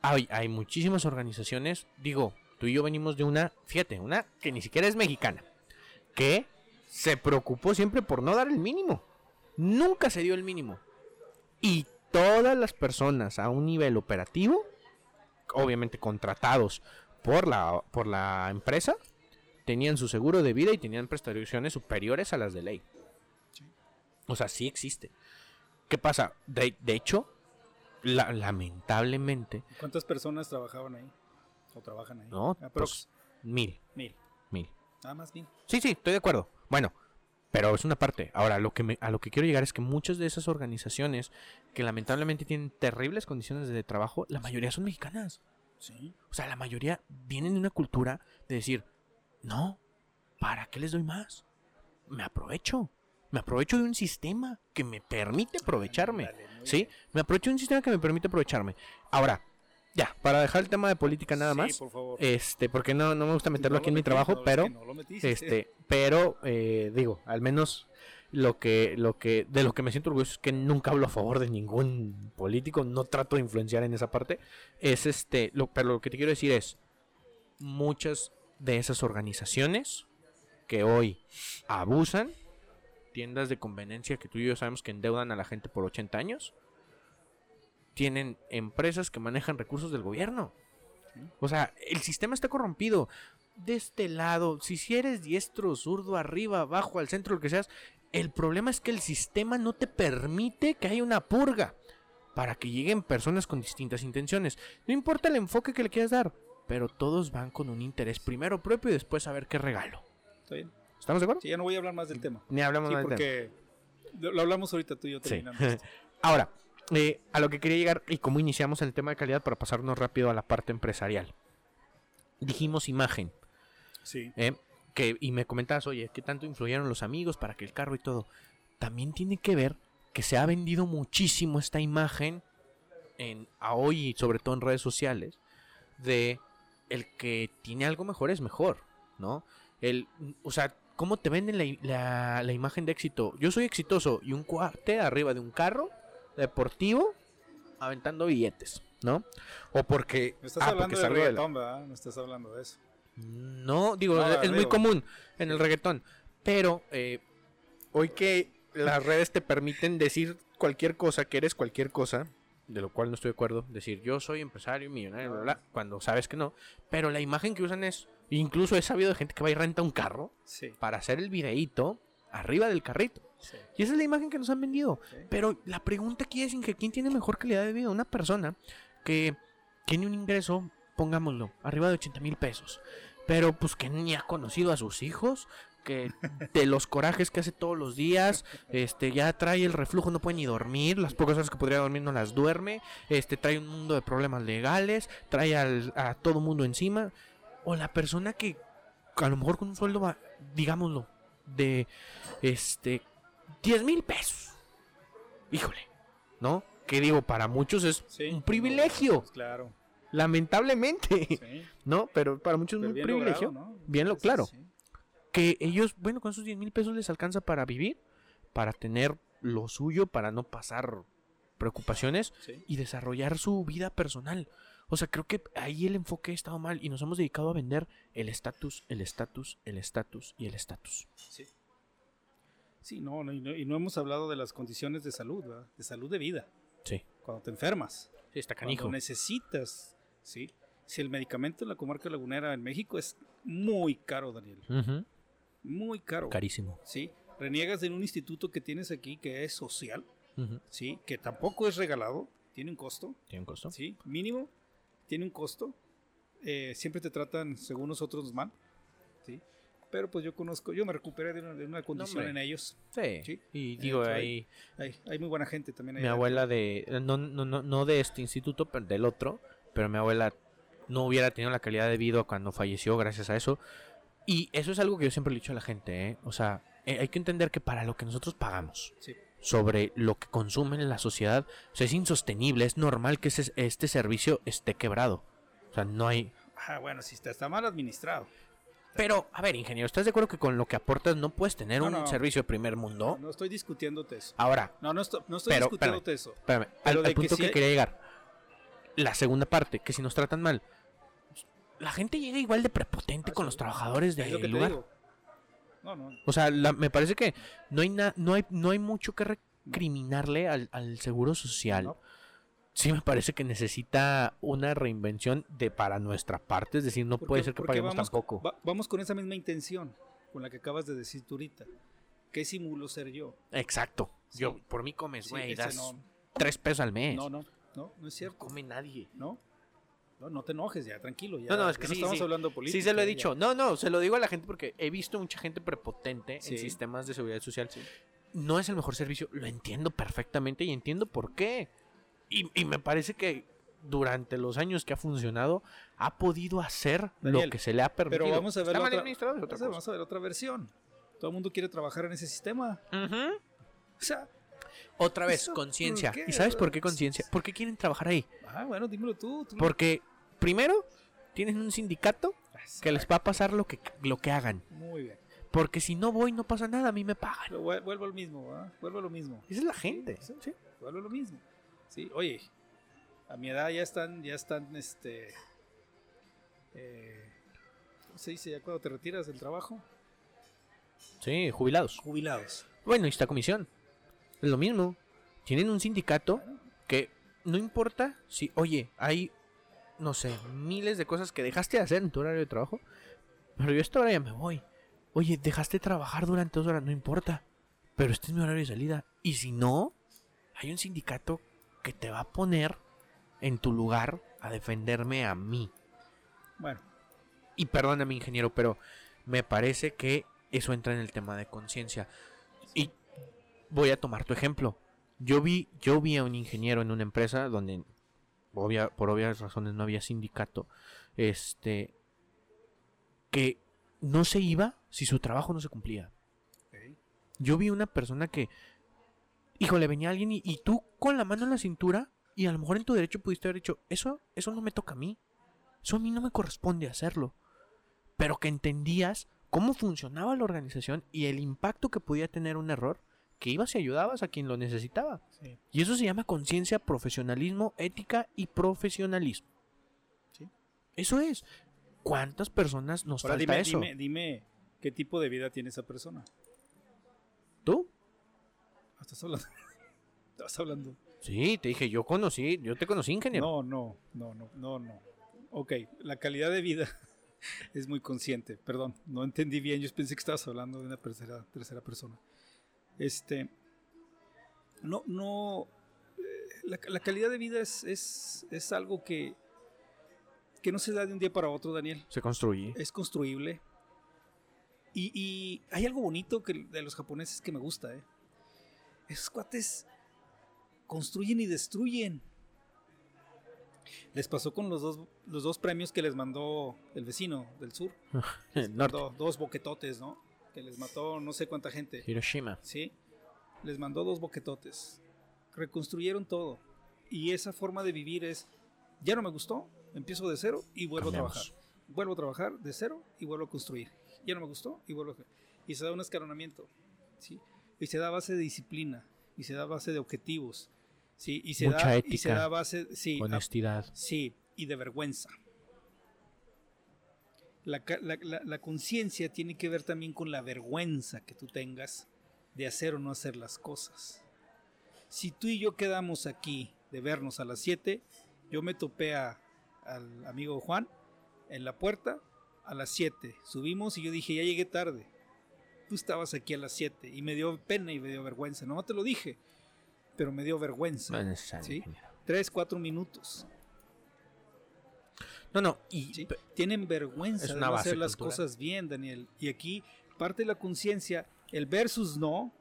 Hay, hay muchísimas organizaciones, digo, tú y yo venimos de una, fíjate, una que ni siquiera es mexicana, que se preocupó siempre por no dar el mínimo. Nunca se dio el mínimo. Y todas las personas a un nivel operativo, obviamente contratados por la, por la empresa, tenían su seguro de vida y tenían prestaciones superiores a las de ley. O sea, sí existe. ¿Qué pasa? De, de hecho, la- lamentablemente,
¿Cuántas personas trabajaban ahí? ¿O trabajan ahí?
no,
Aprox.
pues, mil,
mil.
mil.
Nada más mil.
Sí, sí, estoy de acuerdo. Bueno, pero es una parte. Ahora, lo que me, a lo que quiero llegar es que muchas de esas organizaciones que lamentablemente tienen terribles condiciones de trabajo, la mayoría son mexicanas.
Sí.
O sea, la mayoría vienen de una cultura de decir, no, ¿para qué les doy más? Me aprovecho. Me aprovecho de un sistema que me permite aprovecharme. ¿Sí? Me aprovecho de un sistema que me permite aprovecharme. Ahora, ya, para dejar el tema de política nada
Sí,
más,
por favor.
este, porque no, no me gusta meterlo
No
aquí en mi trabajo,
no,
pero,
no
este, pero, eh, digo, al menos lo que, lo que, de lo que me siento orgulloso es que nunca hablo a favor de ningún político, no trato de influenciar en esa parte, es este, lo, pero lo que te quiero decir es, muchas de esas organizaciones que hoy abusan, tiendas de conveniencia que tú y yo sabemos que endeudan a la gente por 80 años, tienen empresas que manejan recursos del gobierno. O sea, el sistema está corrompido. De este lado, si si eres diestro, zurdo, arriba, abajo, al centro, lo que seas, el problema es que el sistema no te permite que haya una purga para que lleguen personas con distintas intenciones. No importa el enfoque que le quieras dar, pero todos van con un interés primero propio y después a ver qué regalo.
Está bien.
¿Estamos de acuerdo?
Sí, ya no voy a hablar más del tema.
Ni hablamos
Sí,
más del tema.
porque lo, hablamos ahorita tú y yo
Sí.
terminando. esto.
Ahora, eh, a lo que quería llegar y cómo iniciamos el tema de calidad para pasarnos rápido a la parte empresarial. Dijimos imagen,
Sí.
¿eh? que, y me comentabas, oye, ¿qué tanto influyeron los amigos para que el carro y todo? También tiene que ver que se ha vendido muchísimo esta imagen en, a hoy y sobre todo en redes sociales de el que tiene algo mejor es mejor, ¿no? El, o sea, ¿cómo te venden la, la- la imagen de éxito? Yo soy exitoso y un cuate arriba de un carro deportivo aventando billetes, ¿no? O porque...
No estás
ah,
hablando
porque
de
salgo de la-
reggaetón, ¿verdad? No estás hablando de eso.
no, digo,
No,
es muy común en el reggaetón. Pero eh, hoy que las redes te permiten decir cualquier cosa, que eres cualquier cosa, de lo cual no estoy de acuerdo, decir yo soy empresario, millonario, bla, bla, bla, cuando sabes que no. Pero la imagen que usan es, incluso he sabido de gente que va y renta un carro
Sí.
para hacer el videíto arriba del carrito.
Sí.
Y esa es la imagen que nos han vendido.
Sí.
Pero la pregunta aquí es, Inge, ¿quién tiene mejor calidad de vida? Una persona que tiene un ingreso, pongámoslo, arriba de 80 mil pesos. Pero pues que ni ha conocido a sus hijos, que de los corajes que hace todos los días, este ya trae el reflujo, no puede ni dormir, las pocas horas que podría dormir no las duerme, este trae un mundo de problemas legales, trae al- a todo mundo encima. O la persona que a lo mejor con un sueldo, digámoslo, de este 10 mil pesos. Híjole, ¿no? Que digo, para muchos es
Sí.
un privilegio,
Pues claro.
lamentablemente,
Sí.
¿no? Pero para muchos es un privilegio.
logrado, ¿no?
Bien lo- claro.
sí.
Que ellos, bueno, con esos 10 mil pesos les alcanza para vivir, para tener lo suyo, para no pasar preocupaciones y desarrollar su vida personal. O sea, creo que ahí el enfoque ha estado mal y nos hemos dedicado a vender el estatus, el estatus, el estatus y el estatus.
Sí. Sí, no, no, y no, y no hemos hablado de las condiciones de salud, ¿verdad? De salud de vida.
Sí.
Cuando te enfermas.
Sí, está
Cuando
canijo.
necesitas, ¿sí? Si el medicamento en la comarca lagunera en México es muy caro, Daniel.
Ujú.
Muy caro.
Carísimo.
¿Sí? Reniegas de un instituto que tienes aquí que es social. ¿sí? Que tampoco es regalado, tiene un costo,
¿Tiene un costo?
¿sí? Mínimo, tiene un costo. Eh, siempre te tratan, según nosotros, mal. Pero pues yo conozco, yo me recuperé de una, de una condición en ellos.
Sí.
Sí.
Y digo, ahí.
Hay, hay muy buena gente también. ahí
mi abuela de... No, no, no, no de este instituto, pero del otro. Pero mi abuela no hubiera tenido la calidad de vida cuando falleció gracias a eso. Y eso es algo que yo siempre le he dicho a la gente, ¿eh? O sea, eh, hay que entender que para lo que nosotros pagamos
Sí.
sobre lo que consumen en la sociedad, o sea, es insostenible, es normal que ese- este servicio esté quebrado. O sea, no hay...
Ah, bueno, si está, está mal administrado.
Pero, a ver, ingeniero, ¿estás de acuerdo que con lo que aportas no puedes tener
No,
un
no.
servicio de primer mundo?
No estoy discutiéndote eso.
Ahora,
No, no estoy, no estoy
Pero,
discutiéndote eso.
Espérame,
Pero
al,
de
punto que quería llegar. La segunda parte, que si nos tratan mal, la gente llega igual de prepotente
Ah,
con
sí.
los trabajadores del
te
lugar.
No, no.
O sea, la- me parece que no hay, na- no hay, no hay mucho que recriminarle al, al seguro social.
No.
Sí me parece que necesita una reinvención de para nuestra parte, es decir, no
Porque-
puede ser que paguemos
vamos,
tampoco.
va- vamos con esa misma intención con la que acabas de decir tú ahorita. ¿Qué simulo ser yo?
Exacto.
Sí.
Yo, por mí comes,
Sí,
güey,
ese
das
no,
tres pesos al mes.
no, no, no, no es cierto.
come nadie.
No, no, no te enojes ya, tranquilo. Ya,
No, no, es que sí,
estamos
sí.
hablando política.
Sí, se lo he
ya.
dicho. No, no, se lo digo a la gente porque he visto mucha gente prepotente
Sí.
en sistemas de seguridad social.
Sí.
No es el mejor servicio, lo entiendo perfectamente y entiendo por qué. Y, y me parece que durante los años que ha funcionado, ha podido hacer
Daniel,
lo que se le ha permitido.
Pero vamos a ver otra, vamos a- ver otra versión. Todo el mundo quiere trabajar en ese sistema. O sea,
Otra vez,
¿Eso
conciencia. ¿Y sabes por qué conciencia? ¿Por qué quieren trabajar ahí?
ah, bueno, dímelo tú. tú.
Porque, primero, tienen un sindicato que les va a pasar lo que, lo que hagan.
Muy bien.
Porque si no voy, no pasa nada, a mí me pagan.
Pero vuelvo al mismo, ¿ah? Vuelvo a lo mismo.
Esa es la gente.
Sí, sí, vuelvo a lo mismo. Sí, oye, a mi edad ya están, ya están, este, eh, ¿cómo se dice? Ya cuando te retiras del trabajo,
Sí, jubilados.
jubilados.
Bueno, y está comisión. Es lo mismo. Tienen un sindicato que no importa si, oye, hay, no sé, miles de cosas que dejaste de hacer en tu horario de trabajo, pero yo a esta hora ya me voy. Oye, dejaste de trabajar durante dos horas, no importa, pero este es mi horario de salida. Y si no, hay un sindicato que te va a poner en tu lugar a defenderme a mí.
Bueno,
Y perdóname, ingeniero, pero me parece que eso entra en el tema de conciencia. Y voy a tomar tu ejemplo. Yo vi, yo vi a un ingeniero en una empresa donde obvia- por obvias razones no había sindicato. Este que no se iba si su trabajo no se cumplía. Yo vi una persona que, híjole, venía alguien y, y tú con la mano en la cintura y a lo mejor en tu derecho pudiste haber dicho, eso, eso no me toca a mí, eso a mí no me corresponde hacerlo. Pero que entendías cómo funcionaba la organización y el impacto que podía tener un error, que ibas y ayudabas a quien lo necesitaba.
Sí.
Y eso se llama conciencia, profesionalismo, ética y profesionalismo.
Sí.
Eso es. ¿Cuántas personas nos
Ahora
falta
dime,
eso?
dime, dime qué tipo de vida tiene esa persona. ¿Estás hablando? ¿Estás hablando?
Sí, te dije, yo conocí, yo te conocí, ingeniero.
No, no, no, no, no, no. Ok, la calidad de vida es muy consciente. Perdón, no entendí bien. Yo pensé que estabas hablando de una tercera, tercera persona. Este. No, no. eh, La, la calidad de vida es, es, es algo que, que no se da de un día para otro, Daniel.
Se construye.
Es construible. Y, y hay algo bonito que, de los japoneses que me gusta, ¿eh? Esos cuates construyen y destruyen. Les pasó con los dos, los dos premios que les mandó el vecino del sur.
Norte.
Do- dos boquetotes, ¿no? Que les mató no sé cuánta gente.
Hiroshima.
¿Sí? Les mandó dos boquetotes. Reconstruyeron todo. Y esa forma de vivir es, ya no me gustó, empiezo de cero y vuelvo
Cambiamos.
a trabajar. Vuelvo a trabajar de cero y vuelvo a construir. Ya no me gustó y vuelvo a... Y se da un escalonamiento. ¿sí? Y se da a base de disciplina. Y se da a base de objetivos. ¿sí? Y se,
Mucha
da, y se da a base... Sí, a-
Honestidad.
Sí, y de vergüenza. La- la- la conciencia tiene que ver también con la vergüenza que tú tengas de hacer o no hacer las cosas. Si tú y yo quedamos aquí de vernos a las 7, yo me topé a- al amigo Juan en la puerta a las 7. Subimos y yo dije, ya llegué tarde. Tú estabas aquí a las 7 y me dio pena y me dio vergüenza. No te lo dije, pero me dio vergüenza.
No es necesario,
Sí.
ingeniero.
3, 4 minutos.
No, no. Y
Tienen vergüenza de no hacer las
cultural.
cosas bien, Daniel. Y aquí parte de la conciencia, el versus no,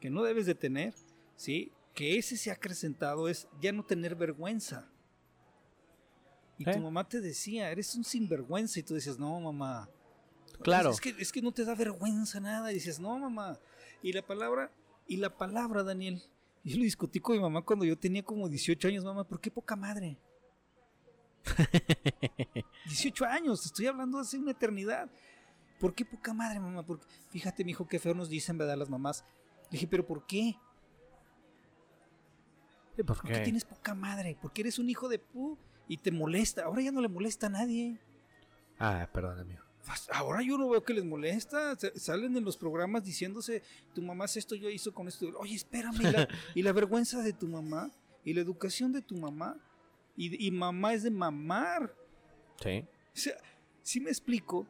que no debes de tener, ¿sí? Que ese se ha acrecentado es ya no tener vergüenza. Y
¿Eh?
tu mamá te decía, eres un sinvergüenza. Y tú dices, no, mamá.
Claro.
Es que, es que no te da vergüenza nada. Y dices, no, mamá. Y la palabra, y la palabra, Daniel. Yo lo discutí con mi mamá cuando yo tenía como 18 años, mamá. ¿Por qué poca madre? 18 años, estoy hablando hace una eternidad. ¿Por qué poca madre, mamá? Porque, fíjate, mi hijo, qué feo nos dicen, ¿verdad? Las mamás. Le dije, ¿pero por qué?
¿por
¿Por qué
qué?
tienes poca madre? Porque eres un hijo de pu y te molesta. Ahora ya no le molesta a nadie.
Ah, perdón, amigo.
Ahora yo no veo que les molesta. Salen en los programas diciéndose, tu mamá hace esto, yo hizo con esto. Oye, espérame. Y la, y la vergüenza de tu mamá. Y la educación de tu mamá. Y, y mamá es de mamar.
Sí.
O sea, si me explico,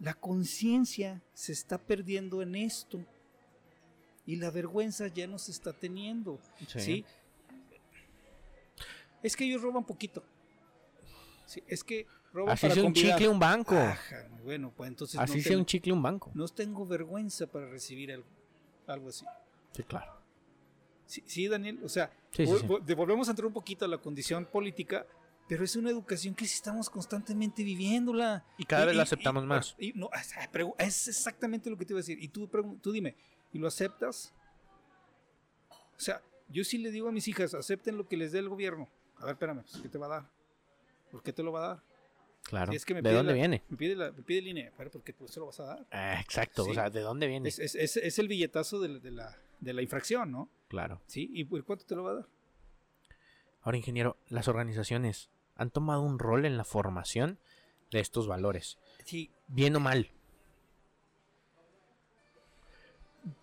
la conciencia se está perdiendo en esto. Y la vergüenza ya no se está teniendo. ¿sí? Es que ellos roban poquito. Sí, es que
Así
para
sea un
convidar.
chicle un banco.
Ajá, bueno, pues entonces
Así
no,
sea
ten-
un chicle un banco.
no tengo vergüenza para recibir algo, algo así.
Sí, claro.
Sí, sí, Daniel, o sea,
Sí, sí,
a entrar un poquito a la condición política, pero es una educación que estamos constantemente viviéndola.
Y cada vez la aceptamos
y-
más.
y no, es, pregu- es exactamente lo que te iba a decir. Y tú, tú dime, ¿y lo aceptas? O sea, yo sí le digo a mis hijas, acepten lo que les dé el gobierno. A ver, espérame, pues, ¿qué te va a dar? ¿Por qué te lo va a dar?
Claro.
Si es que me
¿De
pide
dónde
la-
viene?
Me pide, la, me pide el INE, pero ¿por qué tú se lo vas a dar?
Ah, exacto.
Sí.
O sea, ¿de dónde viene?
Es, es- es- es el billetazo de la, de la, de la infracción, ¿no?
Claro.
Sí, ¿y por cuánto te lo va a dar?
Ahora, ingeniero, las organizaciones han tomado un rol en la formación de estos valores.
Sí,
Bien o mal.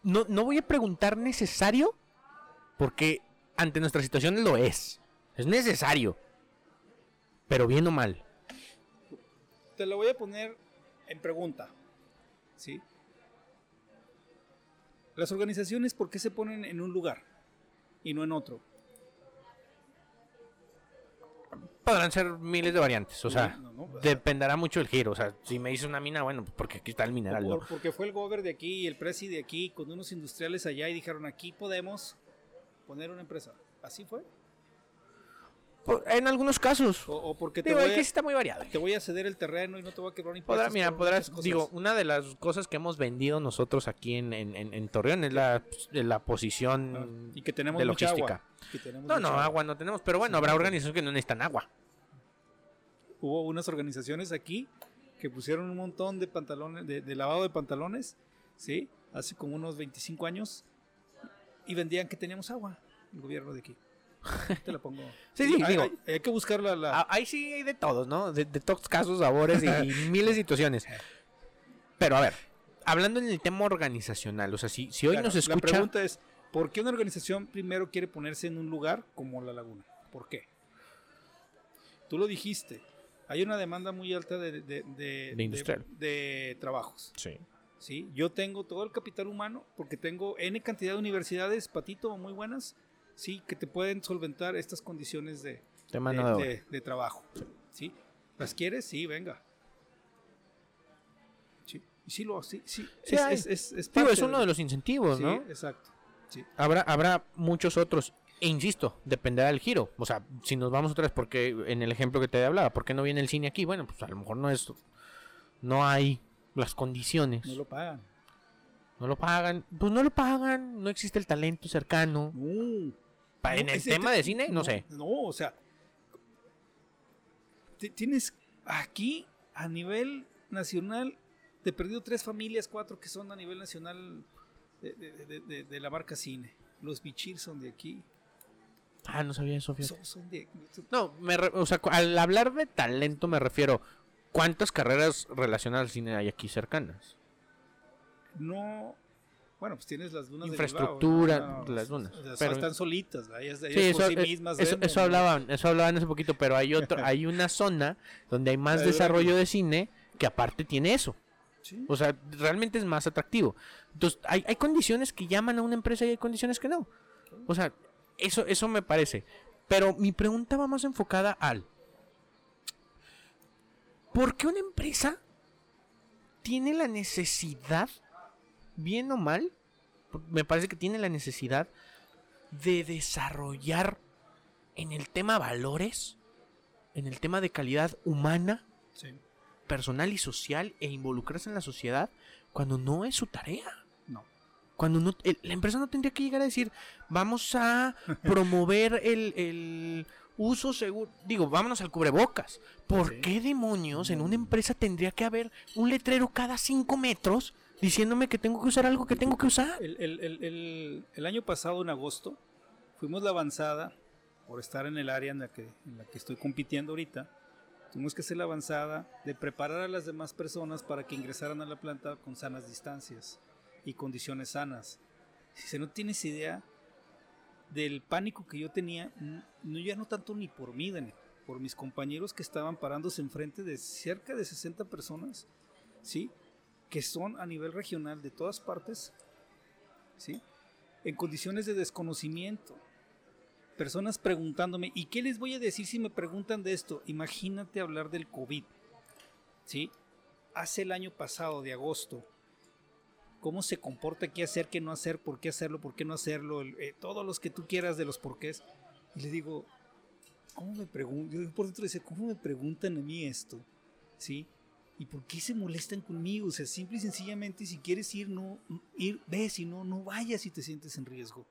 No, no voy a preguntar necesario, porque ante nuestra situación lo es. Es necesario. Pero bien o mal.
Te lo voy a poner en pregunta. ¿Sí? Las organizaciones, ¿por qué se ponen en un lugar y no en otro?
Podrán ser miles de variantes. O sea,
No, no, no.
dependerá mucho del giro. O sea, si me dice una mina, bueno, pues porque aquí está el mineral.
Por- porque fue el gober de aquí y el presi de aquí con unos industriales allá y dijeron aquí podemos poner una empresa. ¿Así fue?
Por- En algunos casos.
O, o porque te
Digo,
voy, a,
está muy variado.
te voy a ceder el terreno y no te voy a quebrar
Podrá,
impuestos.
mira,
por
podrás, digo, una de las cosas que hemos vendido nosotros aquí en, en, en- en Torreón es la, la posición
Ah, y que tenemos
de logística.
agua. que tenemos
No, no, agua no tenemos, pero bueno, habrá organizaciones que no necesitan agua.
Hubo unas organizaciones aquí que pusieron un montón de pantalones, de, de lavado de pantalones, ¿sí? Hace como unos 25 años y vendían que teníamos agua, el gobierno de aquí. Te la pongo.
Sí, sí,
hay,
digo-
hay- hay que buscar la... la-
Ah, Ahí sí hay de todos, ¿no? De, de todos casos, sabores y, y miles de situaciones. Pero a ver, hablando en el tema organizacional, o sea, si, si hoy
Claro,
nos
La
escucha...
pregunta es, ¿por qué una organización primero quiere ponerse en un lugar como La Laguna? ¿Por qué? Tú lo dijiste, hay una demanda muy alta de, de, de-
De industrial.
de- de trabajos.
Sí.
¿sí? Yo tengo todo el capital humano porque tengo N cantidad de universidades, patito, muy buenas, sí, que te pueden solventar estas condiciones de,
De
de,
mano de obra.
de- de trabajo. ¿sí? ¿Las quieres? Sí, venga. Sí, sí, lo, sí, sí,
Sí
es,
hay.
es, es, es
Digo,
parte
es uno de los incentivos, ¿no?
exacto. Sí.
Habrá, habrá muchos otros. E insisto, dependerá del giro. O sea, si nos vamos otra vez, porque en el ejemplo que te hablaba, ¿por qué no viene el cine aquí? Bueno, pues a lo mejor no es. No hay las condiciones.
No lo pagan.
No lo pagan. Pues no lo pagan. No existe el talento cercano.
No.
En el tema
te-
de cine, no, sé.
No, o sea, ti- tienes aquí a nivel nacional, te perdido tres familias, cuatro que son a nivel nacional de, de- de- la marca cine. Los Bichir son de aquí.
Ah, no sabía eso, fíjate.
Son, son de,
No, me re- o sea, al hablar de talento me refiero. ¿Cuántas carreras relacionadas al cine hay aquí cercanas?
no. Bueno, pues tienes las dunas de
Infraestructura,
Bilbao, ¿no?
las dunas,
o sea,
pero-
están solitas, ellas, ellas
Sí,
por
eso,
sí mismas
eso,
venden,
eso hablaban, eso hablaban hace poquito, pero hay otro, hay una zona donde hay más
de
desarrollo de cine que aparte tiene eso.
Sí.
O sea, realmente es más atractivo. Entonces, hay, hay condiciones que llaman a una empresa y hay condiciones que no. O sea, eso, eso me parece. Pero mi pregunta va más enfocada al. ¿Por qué una empresa tiene la necesidad, bien o mal, me parece que tiene la necesidad de desarrollar en el tema valores, en el tema de calidad humana,
Sí.
personal y social e involucrarse en la sociedad cuando no es su tarea.
No.
Cuando no, el- la empresa no tendría que llegar a decir, vamos a promover el, el uso seguro. Digo, vámonos al cubrebocas. ¿Por
Sí.
qué demonios en una empresa tendría que haber un letrero cada cinco metros diciéndome que tengo que usar algo que tengo que usar?
El, el- el- el- año pasado, en agosto, fuimos la avanzada, por estar en el área en la que, en la que estoy compitiendo ahorita, tuvimos que hacer la avanzada de preparar a las demás personas para que ingresaran a la planta con sanas distancias y condiciones sanas. Si no tienes idea del pánico que yo tenía, no ya no tanto ni por mí, Dani, por mis compañeros que estaban parándose enfrente de cerca de 60 personas, ¿sí? Que son a nivel regional de todas partes, ¿sí? En condiciones de desconocimiento. Personas preguntándome, ¿y qué les voy a decir si me preguntan de esto? Imagínate hablar del COVID, ¿sí? Hace el año pasado, de agosto, cómo se comporta, qué hacer, qué no hacer, por qué hacerlo, por qué no hacerlo, eh, todos los que tú quieras de los porqués. Y le digo, ¿cómo me preguntan? Por dentro decía, ¿cómo me preguntan a mí esto? ¿Sí? ¿Y por qué se molestan conmigo? O sea, simple y sencillamente, si quieres ir, no, ir, ve, si no, no vayas si te sientes en riesgo.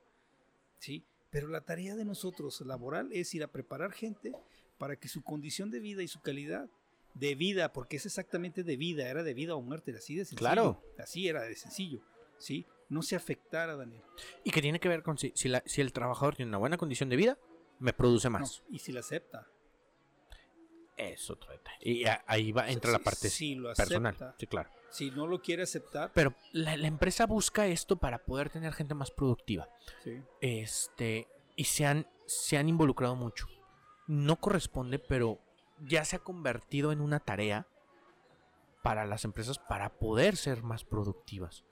¿Sí? Pero la tarea de nosotros laboral es ir a preparar gente para que su condición de vida y su calidad de vida, porque es exactamente de vida, era de vida o muerte, era así de sencillo.
Claro.
Así era de sencillo, ¿sí? No se afectara, Daniel.
Y que tiene que ver con si, si, la- si el trabajador tiene una buena condición de vida, me produce
No,
más.
y si la acepta.
Es otro detalle. Y ahí va, entra la parte
si lo
personal.
acepta.
Sí, claro.
Si no lo quiere aceptar,
Pero la, la empresa busca esto para poder tener gente más productiva.
sí.
Este. Y se han, se han involucrado mucho. No corresponde, pero ya se ha convertido en una tarea para las empresas para poder ser más productivas.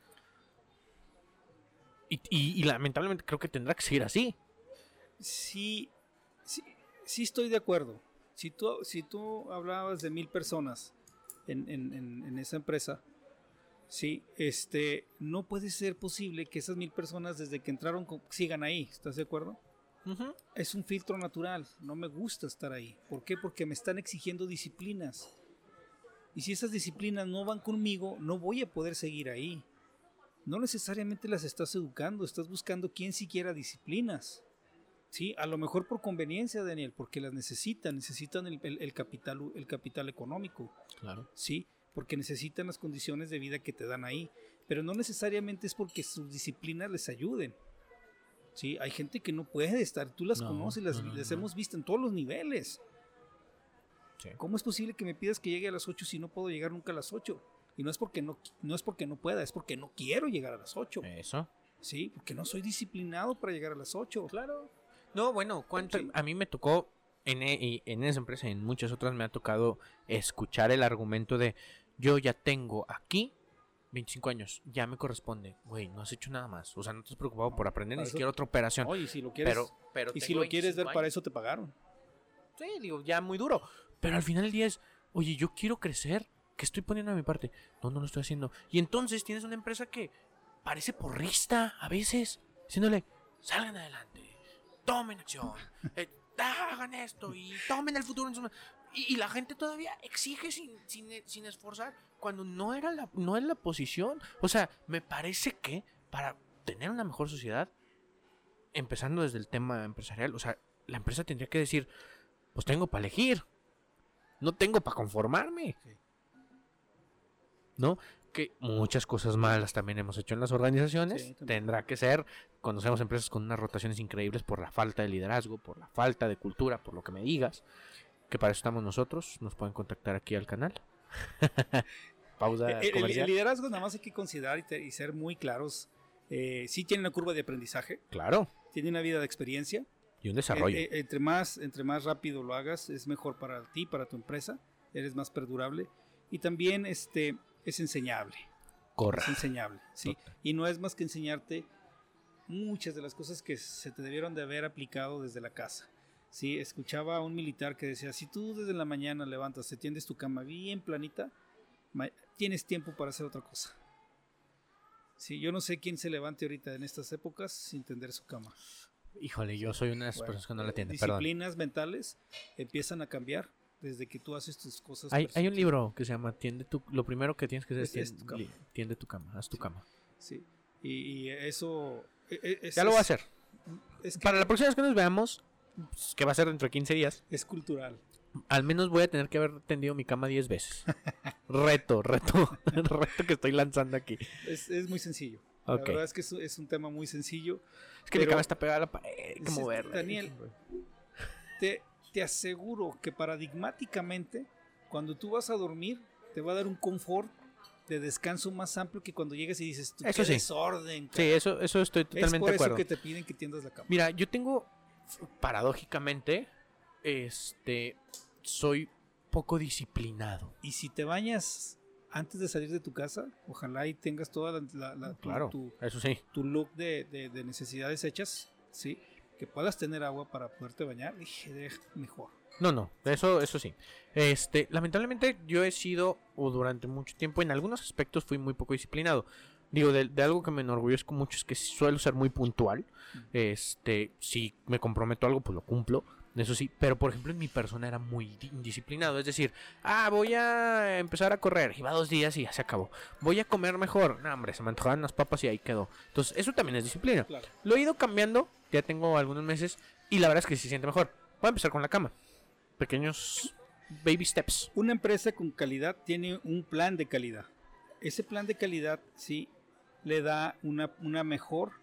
Y, y- y lamentablemente creo que tendrá que seguir así.
sí, sí, sí estoy de acuerdo. Si tú, si tú hablabas de mil personas en, en- en- en esa empresa, sí, este, no puede ser posible que esas mil personas desde que entraron sigan ahí. ¿Estás de acuerdo? Es un filtro natural. No me gusta estar ahí. ¿Por qué? Porque me están exigiendo disciplinas. Y si esas disciplinas no van conmigo, no voy a poder seguir ahí. No necesariamente las estás educando, estás buscando quien siquiera disciplinas. Sí, a lo mejor por conveniencia, Daniel, porque las necesitan, necesitan el, el- el capital, el capital económico,
Claro.
sí, porque necesitan las condiciones de vida que te dan ahí, pero no necesariamente es porque sus disciplinas les ayuden. Sí, hay gente que no puede estar, tú las
No,
conoces, las,
no, no,
las
no.
hemos visto en todos los niveles.
Sí.
¿Cómo es posible que me pidas que llegue a las 8 si no puedo llegar nunca a las 8? Y no es porque no, no es porque no pueda, es porque no quiero llegar a las 8.
Eso.
Sí, porque no soy disciplinado para llegar a las 8.
Claro. No, bueno, ¿cuánto-
Sí.
a mí me tocó en, e- y en esa empresa y en muchas otras me ha tocado escuchar el argumento de yo ya tengo aquí 25 años, ya me corresponde. Güey, no has hecho nada más. O sea, no te has preocupado por aprender ni siquiera otra operación.
Oye, si lo quieres,
pero, pero
y si lo quieres ver
25
para eso te pagaron.
Sí, digo, ya muy duro. Pero al final del día es, oye, yo quiero crecer. ¿Qué estoy poniendo de mi parte? No, no lo estoy haciendo. Y entonces tienes una empresa que parece porrista a veces, diciéndole, salgan adelante, tomen acción, eh, hagan esto y tomen el futuro en sus manos". Y, y la gente todavía exige sin, sin, sin esforzar cuando no era la, no es la posición. O sea, me parece que para tener una mejor sociedad, empezando desde el tema empresarial, o sea, la empresa tendría que decir, pues tengo para elegir. No tengo para conformarme.
Sí.
¿No? Que muchas cosas malas también hemos hecho en las organizaciones.
Sí.
Tendrá que ser. Conocemos empresas con unas rotaciones increíbles por la falta de liderazgo, por la falta de cultura, por lo que me digas. Que para eso estamos nosotros. Nos pueden contactar aquí al canal. Pausa
El, el- el
comercial.
liderazgo nada más hay que considerar y, te- y ser muy claros. Eh, sí tiene una curva de aprendizaje,
Claro.
tiene una vida de experiencia.
Y un desarrollo.
Eh, eh, entre, más, entre más rápido lo hagas, es mejor para ti, para tu empresa. Eres más perdurable. Y también este, es enseñable.
Corra.
Es enseñable, sí. Y no es más que enseñarte muchas de las cosas que se te debieron de haber aplicado desde la casa. Sí, escuchaba a un militar que decía, si tú desde la mañana levantas, te tiendes tu cama bien planita, tienes tiempo para hacer otra cosa. Sí, yo no sé quién se levante ahorita en estas épocas sin tender su cama.
Híjole, yo soy una de esas
Bueno,
personas que no la
eh.
Perdón.
Disciplinas mentales empiezan a cambiar desde que tú haces tus cosas.
Hay, hay un libro que se llama Tiende tu... Lo primero que tienes que hacer es,
Es- es
tien-
tu cama.
tiende tu cama. Haz tu
Sí.
cama.
Sí, y, y eso... e- e- es-
Ya lo voy a hacer.
Es, que
Para la próxima vez que nos veamos, pues, que va a ser dentro de 15 días,
es cultural.
al menos voy a tener que haber tendido mi cama 10 veces. reto, reto, reto que estoy lanzando aquí.
Es, es muy sencillo. La verdad es que es, es un tema muy sencillo.
Es que mi cama está pegada a la pared, hay que moverla.
Daniel, Te, te aseguro que paradigmáticamente, cuando tú vas a dormir, te va a dar un confort de descanso más amplio que cuando llegas y dices, tú
Eso
qué
sí.
desorden.
Sí, eso, eso estoy
es
totalmente
por
de
eso
acuerdo.
que te piden que tiendas la cama.
Mira, yo tengo, paradójicamente, este, soy poco disciplinado.
Y si te bañas antes de salir de tu casa, ojalá y tengas toda la, la- la- tu-
Claro,
tu,
eso sí.
tu look de, de- de necesidades hechas, ¿sí? Que puedas tener agua para poderte bañar, dije, mejor.
No, no, eso, eso sí. Este, lamentablemente yo he sido, o durante mucho tiempo, en algunos aspectos fui muy poco disciplinado. Digo, de, de algo que me enorgullezco mucho es que suelo ser muy puntual. Este, si me comprometo a algo, pues lo cumplo. Eso sí, pero por ejemplo en mi persona era muy di- indisciplinado. Es decir, ah, voy a empezar a correr. Y va dos días y ya se acabó. Voy a comer mejor. No, hombre, se me antojaban las papas y ahí quedó. Entonces, eso también es disciplina.
Claro.
Lo he ido cambiando, ya tengo algunos meses y la verdad es que se siente mejor. Voy a empezar con la cama. Pequeños baby steps.
Una empresa con calidad tiene un plan de calidad. Ese plan de calidad, sí, le da una, una mejor,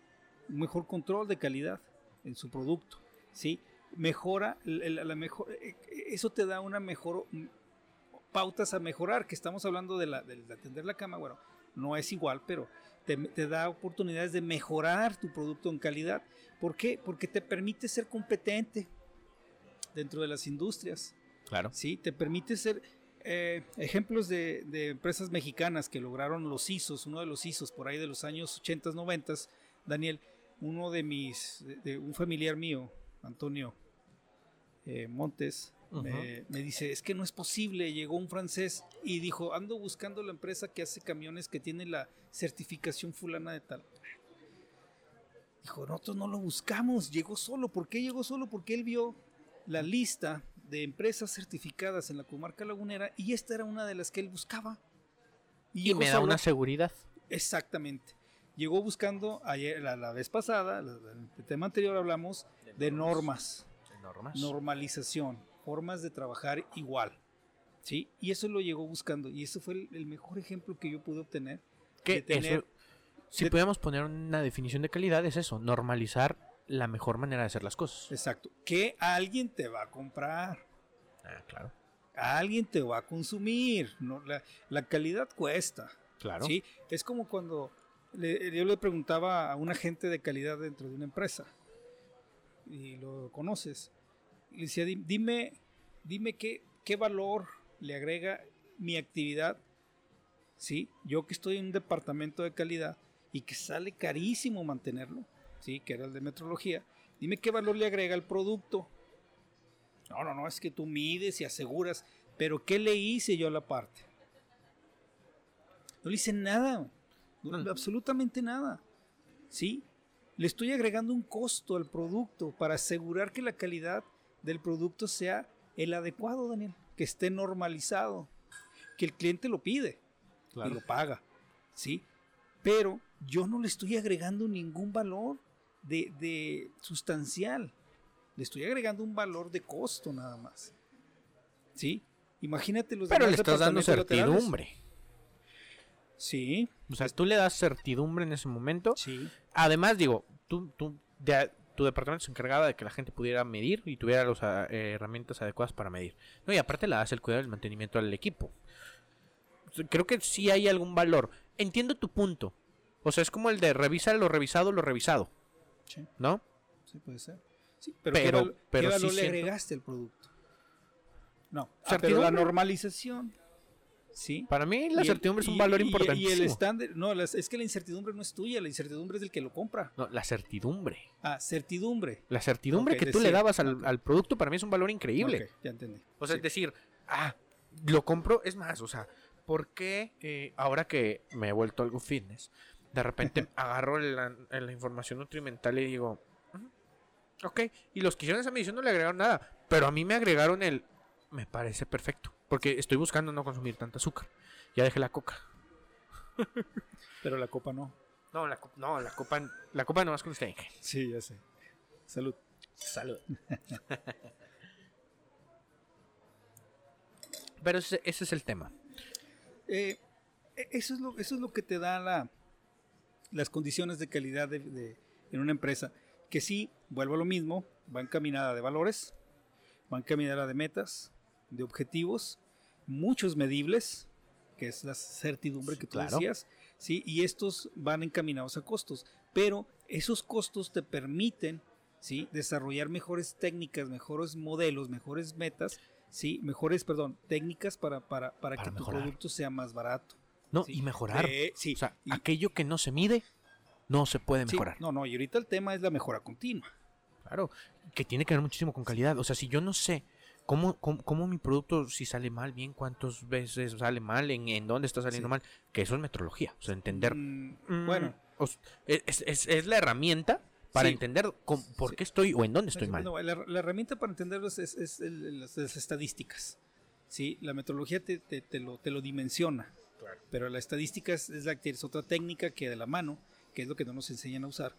un mejor control de calidad en su producto, sí. Mejora, la mejor, eh, eh, eso te da una mejor mm, pautas a mejorar, que estamos hablando de, la, de atender la cama, bueno, no es igual, pero te, te da oportunidades de mejorar tu producto en calidad. ¿Por qué? Porque te permite ser competente dentro de las industrias.
Claro.
Sí, te permite ser eh, ejemplos de, de empresas mexicanas que lograron los ISOs, uno de los ISOs por ahí de los años 80, 90, Daniel, uno de mis, de, de un familiar mío, Antonio eh, Montes, me, me dice, es que no es posible, llegó un francés y dijo, ando buscando la empresa que hace camiones que tiene la certificación fulana de tal. Dijo, nosotros no lo buscamos, llegó solo. ¿Por qué llegó solo? Porque él vio la lista de empresas certificadas en la comarca lagunera y esta era una de las que él buscaba.
Y me da
solo.
una seguridad.
Exactamente. Llegó buscando, ayer, la, la vez pasada, la- el tema anterior hablamos de normas,
Normas.
normalización, formas de trabajar igual. ¿sí? Y eso lo llegó buscando. Y ese fue el, el mejor ejemplo que yo pude obtener.
Que
de tener-
eso, si
de-
pudiéramos poner una definición de calidad, es eso, normalizar la mejor manera de hacer las cosas.
Exacto. Que alguien te va a comprar.
Ah, claro.
Alguien te va a consumir. ¿no? La, la calidad cuesta.
Claro.
¿sí? Es como cuando le- yo le preguntaba a un agente de calidad dentro de una empresa. Y lo conoces. Le decía, "Di- dime, dime qué, qué valor le agrega mi actividad. ¿Sí? Yo que estoy en un departamento de calidad y que sale carísimo mantenerlo, ¿sí? Que era el de metrología. Dime qué valor le agrega al producto. No, no, no, es que tú mides y aseguras. Pero ¿qué le hice yo a la parte? No le hice nada. Absolutamente nada. ¿Sí? Le estoy agregando un costo al producto para asegurar que la calidad del producto sea el adecuado, Daniel. Que esté normalizado. Que el cliente lo pide y lo paga. ¿Sí? Pero yo no le estoy agregando ningún valor de, de sustancial. Le estoy agregando un valor de costo nada más. ¿Sí? Imagínate los
Pero le estás dando certidumbre.
Sí,
O sea, tú le das certidumbre en ese momento.
sí.
Además, digo, tú, tú, de- tu departamento se encargaba de que la gente pudiera medir y tuviera las herramientas adecuadas para medir. No, y aparte le das el cuidado del mantenimiento al equipo. Creo que sí hay algún valor. Entiendo tu punto. O sea, es como el de revisa lo revisado, lo revisado.
Sí.
¿No?
Sí, puede ser. Sí, pero,
Pero-
¿qué, val-
pero
qué
sí
le agregaste al producto? No. Ah, pero la normalización. Sí.
Para mí la
Y el-
certidumbre es un valor importantísimo.
Y el estándar, no, las- es que la incertidumbre no es tuya, la incertidumbre es del que lo compra.
No, la certidumbre.
Ah, certidumbre.
La certidumbre que tú le dabas al, producto para mí es un valor increíble.
Ok, ya entendí.
O sea,
Sí.
es decir, ah, lo compro, es más, o sea, ¿por qué eh, ahora que me he vuelto algo fitness, de repente agarro la, la información nutrimental y digo, "Ujú, ok, y los que hicieron esa medición no le agregaron nada, pero a mí me agregaron el, me parece perfecto, porque estoy buscando no consumir tanta azúcar. Ya dejé la coca.
Pero la copa no.
No, la, co- no, la copa, la copa nomás con usted.
Sí, ya sé. Salud.
Salud. Pero ese, ese es el tema.
Eh, e- eso, es lo, eso es lo que te da la, las condiciones de calidad de, de- en una empresa. Que sí, vuelvo a lo mismo, va encaminada de valores, va encaminada de metas, de objetivos, muchos medibles, que es la certidumbre
Sí,
que tú
claro.
decías, ¿sí? y estos van encaminados a costos. Pero esos costos te permiten ¿sí? desarrollar mejores técnicas, mejores modelos, mejores metas, ¿sí? mejores, perdón, técnicas para, para, para,
Para
que
mejorar.
tu producto sea más barato.
No,
Sí.
y mejorar.
Eh, sí,
O sea,
y-
aquello que no se mide, no se puede
sí,
mejorar.
no, no, y ahorita el tema es la mejora continua.
Claro, que tiene que ver muchísimo con calidad. O sea, si yo no sé cómo, cómo, cómo mi producto, si sale mal, bien, cuántas veces sale mal, en, en dónde está saliendo
Sí.
mal, que eso es metrología. O sea, entender.
Mm,
mm,
bueno,
o s- es, es- es la herramienta para
Sí.
entender por
Sí.
qué estoy o en dónde estoy mal.
no, la, la herramienta para entenderlo es, es- el- las, las estadísticas. ¿sí? La metodología te, te- te lo, te lo dimensiona. Pero la estadística es, la es otra técnica que de la mano, que es lo que no nos enseñan a usar,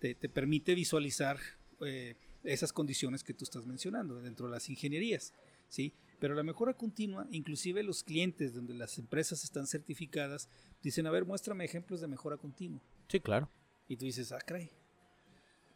te, te permite visualizar eh, esas condiciones que tú estás mencionando dentro de las ingenierías. ¿sí? Pero la mejora continua, inclusive los clientes donde las empresas están certificadas, dicen, a ver, muéstrame ejemplos de mejora continua.
Sí, claro.
Y tú dices, ah, caray.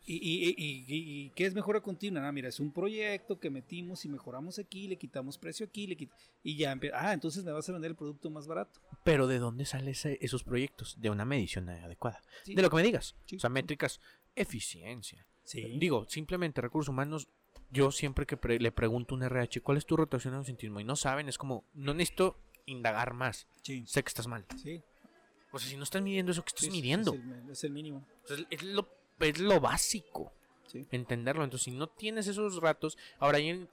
¿Y, y, y- qué es mejora continua? Ah, mira, es un proyecto que metimos y mejoramos aquí, le quitamos precio aquí, le quit- y ya, ah, entonces me vas a vender el producto más barato.
Pero ¿de dónde salen esos proyectos? De una medición adecuada.
Sí.
De lo que me digas.
Sí,
o sea, métricas, eficiencia.
Sí.
Digo, simplemente recursos humanos, yo siempre que pre- le pregunto a un RH, ¿cuál es tu rotación de ausentismo? Y no saben, es como, no necesito indagar más.
Sí.
Sé que estás mal.
Sí.
O sea, si no estás midiendo eso, ¿qué estás
es-
midiendo?
Es el, es el mínimo.
O sea, es, lo, es lo básico.
Sí.
Entenderlo. Entonces, si no tienes esos ratos, ahora ahí en-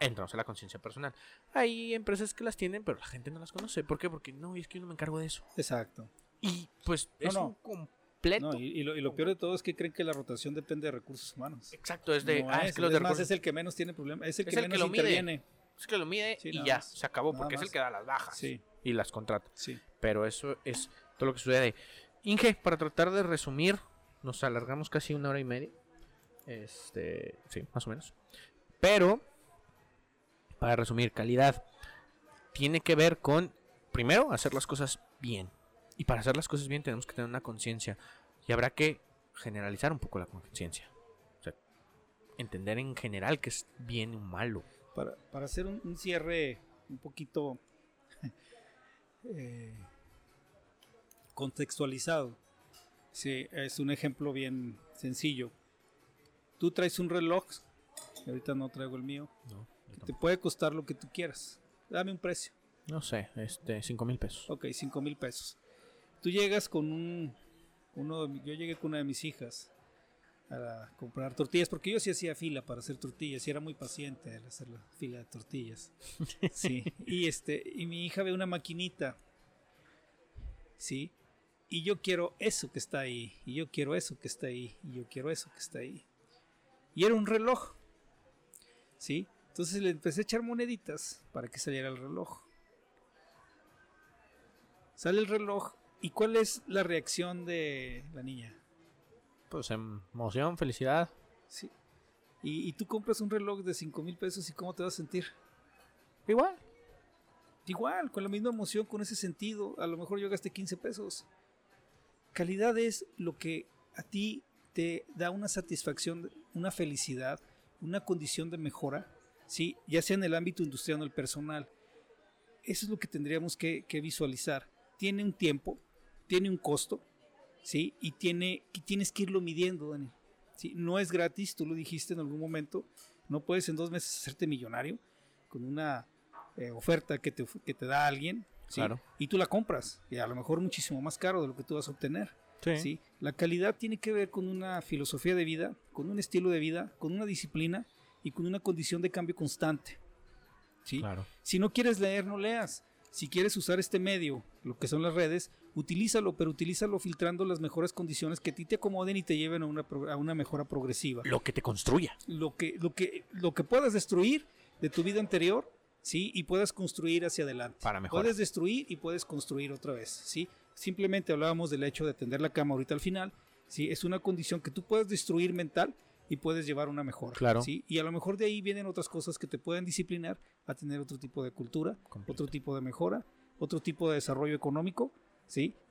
entramos a la conciencia personal. Hay empresas que las tienen, pero la gente no las conoce. ¿Por qué? Porque no, es que yo no me encargo de eso.
Exacto.
Y pues
No,
es
no.
un completo.
No, y, y lo, y lo peor de todo es que creen que la rotación depende de recursos humanos.
Exacto, es de.
No
ah,
es,
que los
es
de
más, es el que menos tiene problemas, es el
Es
que
el que
menos
lo mide.
interviene.
es que lo mide
Sí,
y ya,
más.
se acabó,
Nada
porque es el que da las bajas
Sí,
y las contrata.
sí.
Pero eso es todo lo que sucede. Inge, para tratar de resumir, nos alargamos casi una hora y media. Este, sí, más o menos. Pero, para resumir, calidad. tiene que ver con, primero, hacer las cosas bien. Y para hacer las cosas bien tenemos que tener una conciencia. Y habrá que generalizar un poco la conciencia. O sea, entender en general que es bien o malo.
Para, para hacer un, un cierre un poquito eh, contextualizado. Sí, es un ejemplo bien sencillo. Tú traes un reloj, y ahorita no traigo el mío,
No,
que te puede costar lo que tú quieras. Dame un precio.
no sé, este, 5 mil pesos.
Ok, 5 mil pesos. Tú llegas con un. Uno yo llegué con una de mis hijas a comprar tortillas, porque yo sí hacía fila para hacer tortillas y era muy paciente al hacer la fila de tortillas. Sí, y este, y mi hija ve una maquinita, sí, y yo quiero eso que está ahí, y yo quiero eso que está ahí, y yo quiero eso que está ahí. Y era un reloj, sí, entonces le empecé a echar moneditas para que saliera el reloj. Sale el reloj, ¿y cuál es la reacción de la niña?
Pues emoción, felicidad.
Sí. Y, y tú compras un reloj de 5 mil pesos y cómo te vas a sentir.
Igual.
Igual, con la misma emoción, con ese sentido. A lo mejor yo gasté 15 pesos. Calidad es lo que a ti te da una satisfacción, una felicidad, una condición de mejora, ¿sí? ya sea en el ámbito industrial o el personal. Eso es lo que tendríamos que, que visualizar. Tiene un tiempo, tiene un costo, ¿sí? y tiene, y tienes que irlo midiendo, Dani. ¿sí? No es gratis, tú lo dijiste en algún momento. No puedes en dos meses hacerte millonario con una eh, oferta que te, que te da alguien. ¿sí?
Claro.
Y tú la compras, y a lo mejor muchísimo más caro de lo que tú vas a obtener.
Sí.
¿sí? La calidad tiene que ver con una filosofía de vida, con un estilo de vida, con una disciplina y con una condición de cambio constante. ¿sí?
Claro.
Si no quieres leer, no leas. Si quieres usar este medio, lo que son las redes, utilízalo, pero utilízalo filtrando las mejores condiciones que a ti te acomoden y te lleven a una, a una mejora progresiva.
Lo que te construya.
Lo que, lo, que, lo que puedas destruir de tu vida anterior, ¿sí? Y puedas construir hacia adelante.
Para mejorar.
Puedes destruir y puedes construir otra vez, ¿sí? Simplemente hablábamos del hecho de tender la cama ahorita al final, ¿sí? Es una condición que tú puedes destruir mental y puedes llevar una mejora,
Claro.
¿sí? Y a lo mejor de ahí vienen otras cosas que te pueden disciplinar a tener otro tipo de cultura,
Completo.
otro tipo de mejora, otro tipo de desarrollo económico,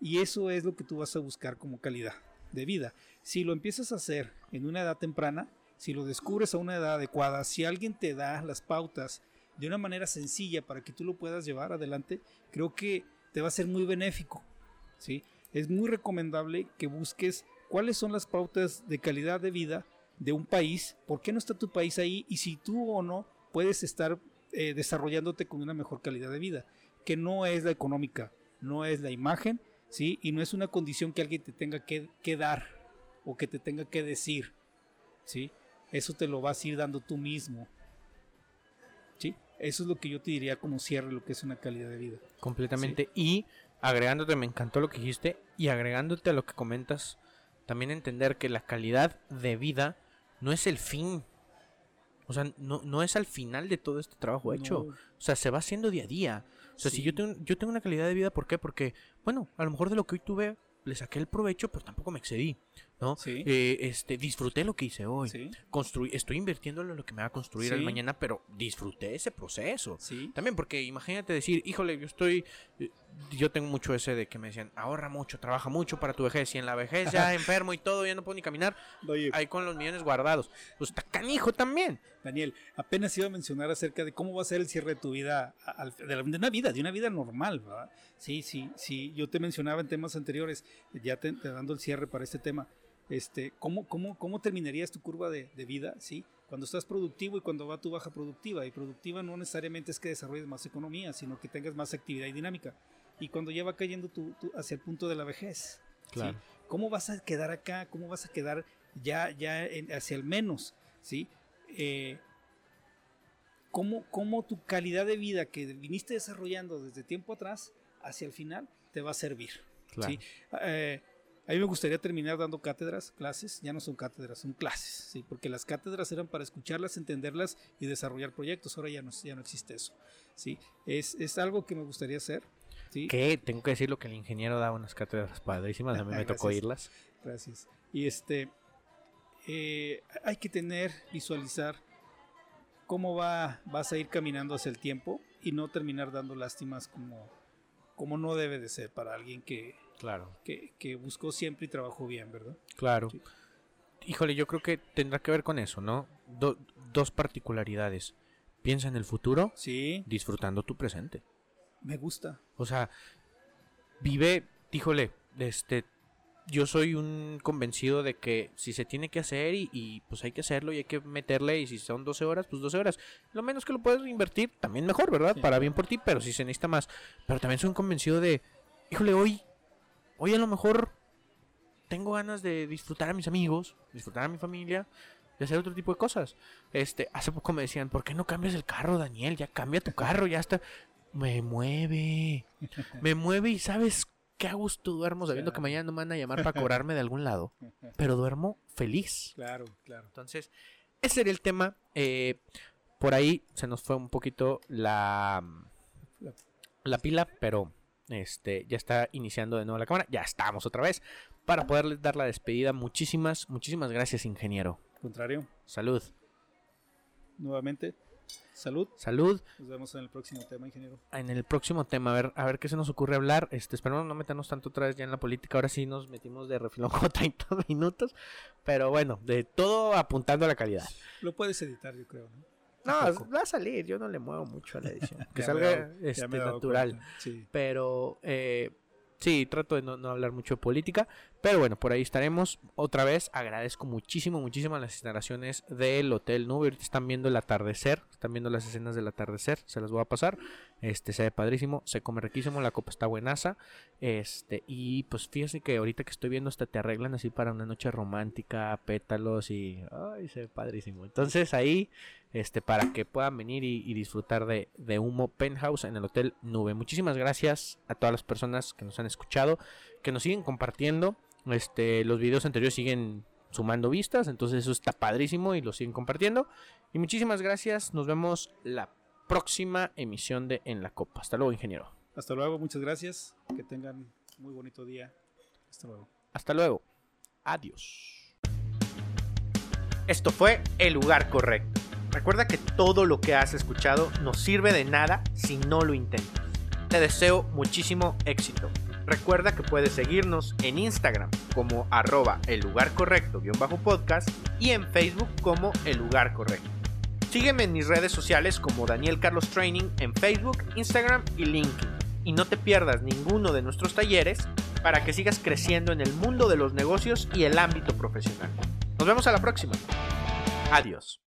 Y eso es lo que tú vas a buscar como calidad de vida. Si lo empiezas a hacer en una edad temprana, si lo descubres a una edad adecuada, si alguien te da las pautas de una manera sencilla para que tú lo puedas llevar adelante, creo que te va a ser muy benéfico, ¿sí? Es muy recomendable que busques cuáles son las pautas de calidad de vida de un país, por qué no está tu país ahí y si tú o no puedes estar eh, desarrollándote con una mejor calidad de vida, que no es la económica, no es la imagen, ¿sí? Y no es una condición que alguien te tenga que, que dar o que te tenga que decir, ¿sí? Eso te lo vas a ir dando tú mismo, ¿sí? Eso es lo que yo te diría como cierre lo que es una calidad de vida.
Completamente. Y agregándote, me encantó lo que dijiste. Y agregándote a lo que comentas, también entender que la calidad de vida no es el fin. O sea, no, no es al final de todo este trabajo hecho.
No,
O sea, se va haciendo día a día. O sea, si yo tengo, yo tengo una calidad de vida, ¿por qué? Porque, bueno, a lo mejor de lo que hoy tuve, le saqué el provecho, pero tampoco me excedí. ¿no?
Sí.
Eh, este, disfruté lo que hice hoy.
sí,
Construí, estoy invirtiéndolo en lo que me va a construir el mañana, pero disfruté ese proceso.
sí,
También porque imagínate decir, híjole, yo estoy, eh, yo tengo mucho ese de que me decían, ahorra mucho, trabaja mucho para tu vejez y en la vejez ya enfermo y todo, ya no puedo ni caminar,
Oye,
ahí con los millones guardados. Pues está canijo también.
Daniel, apenas iba a mencionar acerca de cómo va a ser el cierre de tu vida, de, una vida, de una vida normal, ¿verdad? Sí, sí, sí, yo te mencionaba en temas anteriores, ya te, te dando el cierre para este tema, este, ¿cómo, cómo, cómo terminarías tu curva de, de vida, sí? Cuando estás productivo y cuando va tu baja productiva, y productiva no necesariamente es que desarrolles más economía, sino que tengas más actividad y dinámica, y cuando ya va cayendo tu, tu- hacia el punto de la vejez, ¿sí?
Claro.
¿Cómo vas a quedar acá? ¿Cómo vas a quedar ya, ya en- hacia el menos? ¿Sí? Eh, ¿cómo, cómo tu calidad de vida que viniste desarrollando desde tiempo atrás hacia el final te va a servir?
Claro.
¿sí? Eh, a mí me gustaría terminar dando cátedras, clases, ya no son cátedras, son clases, ¿sí? porque las cátedras eran para escucharlas, entenderlas y desarrollar proyectos, ahora ya no, ya no existe eso. ¿sí? Es, es algo que me gustaría hacer. ¿Sí?
Que tengo que decir lo que el ingeniero da unas cátedras padrísimas, a mí me tocó irlas.
Gracias. Y este, eh, hay que tener, visualizar cómo va, vas a ir caminando hacia el tiempo y no terminar dando lástimas como, como no debe de ser para alguien que,
Claro.
que, que buscó siempre y trabajó bien, ¿verdad?
Claro.
Sí.
Híjole, yo creo que tendrá que ver con eso, ¿no? Do- dos particularidades. Piensa en el futuro
Sí,
disfrutando tu presente.
Me gusta.
O sea, vive, híjole, este, yo soy un convencido de que si se tiene que hacer y, y, pues hay que hacerlo y hay que meterle y si son 12 horas, pues 12 horas. Lo menos que lo puedes invertir, también mejor, ¿verdad?
Sí.
Para bien por ti, pero si se necesita más. Pero también soy un convencido de, híjole, hoy, hoy a lo mejor tengo ganas de disfrutar a mis amigos, disfrutar a mi familia. De hacer otro tipo de cosas. Este, hace poco me decían, ¿por qué no cambias el carro, Daniel? Ya cambia tu carro, ya está. Me mueve. Me mueve y sabes qué a gusto duermo sabiendo que mañana no me van a llamar para cobrarme de algún lado. Pero duermo feliz.
Claro, claro.
Entonces, ese sería el tema. Eh, por ahí se nos fue un poquito la,
La-
la pila, pero este ya está iniciando de nuevo la cámara. Ya estamos otra vez para poderles dar la despedida. Muchísimas, muchísimas gracias, ingeniero.
Contrario,
Salud.
nuevamente, salud.
Salud.
Nos vemos en el próximo tema, ingeniero.
En el próximo tema, a ver, a ver qué se nos ocurre hablar. Este, esperemos no meternos tanto otra vez ya en la política. Ahora sí nos metimos de refilón como 30 minutos. Pero bueno, de todo apuntando a la calidad.
Lo puedes editar, yo creo, ¿no?
No,
poco.
va a salir, yo no le muevo mucho a la edición. Que salga
dado-
este, natural.
Sí.
Pero eh, sí, trato de no, no hablar mucho de política. Pero bueno, por ahí estaremos. Otra vez agradezco muchísimo, muchísimo las instalaciones del Hotel Nube. Ahorita están viendo el atardecer. Están viendo las escenas del atardecer. Se las voy a pasar. Este se ve padrísimo. Se come riquísimo. La copa está buenaza. Este, y pues fíjense que ahorita que estoy viendo hasta te arreglan así para una noche romántica, pétalos y. Ay, se ve padrísimo. Entonces ahí este, para que puedan venir y, disfrutar de, de Humo Penthouse en el Hotel Nube. Muchísimas gracias a todas las personas que nos han escuchado, que nos siguen compartiendo. Este, los videos anteriores siguen sumando vistas, entonces eso está padrísimo y lo siguen compartiendo. Y muchísimas gracias, nos vemos la próxima emisión de En la Copa. Hasta luego, ingeniero.
Hasta luego, muchas gracias. Que tengan muy bonito día. Hasta luego.
Hasta luego. Adiós. Esto fue El lugar correcto. Recuerda que todo lo que has escuchado no sirve de nada si no lo intentas. Te deseo muchísimo éxito. Recuerda que puedes seguirnos en Instagram como arroba el lugar correcto guion bajo podcast y en Facebook como el lugar correcto. Sígueme en mis redes sociales como Daniel Carlos Training en Facebook, Instagram y LinkedIn. Y no te pierdas ninguno de nuestros talleres para que sigas creciendo en el mundo de los negocios y el ámbito profesional. Nos vemos a la próxima. Adiós.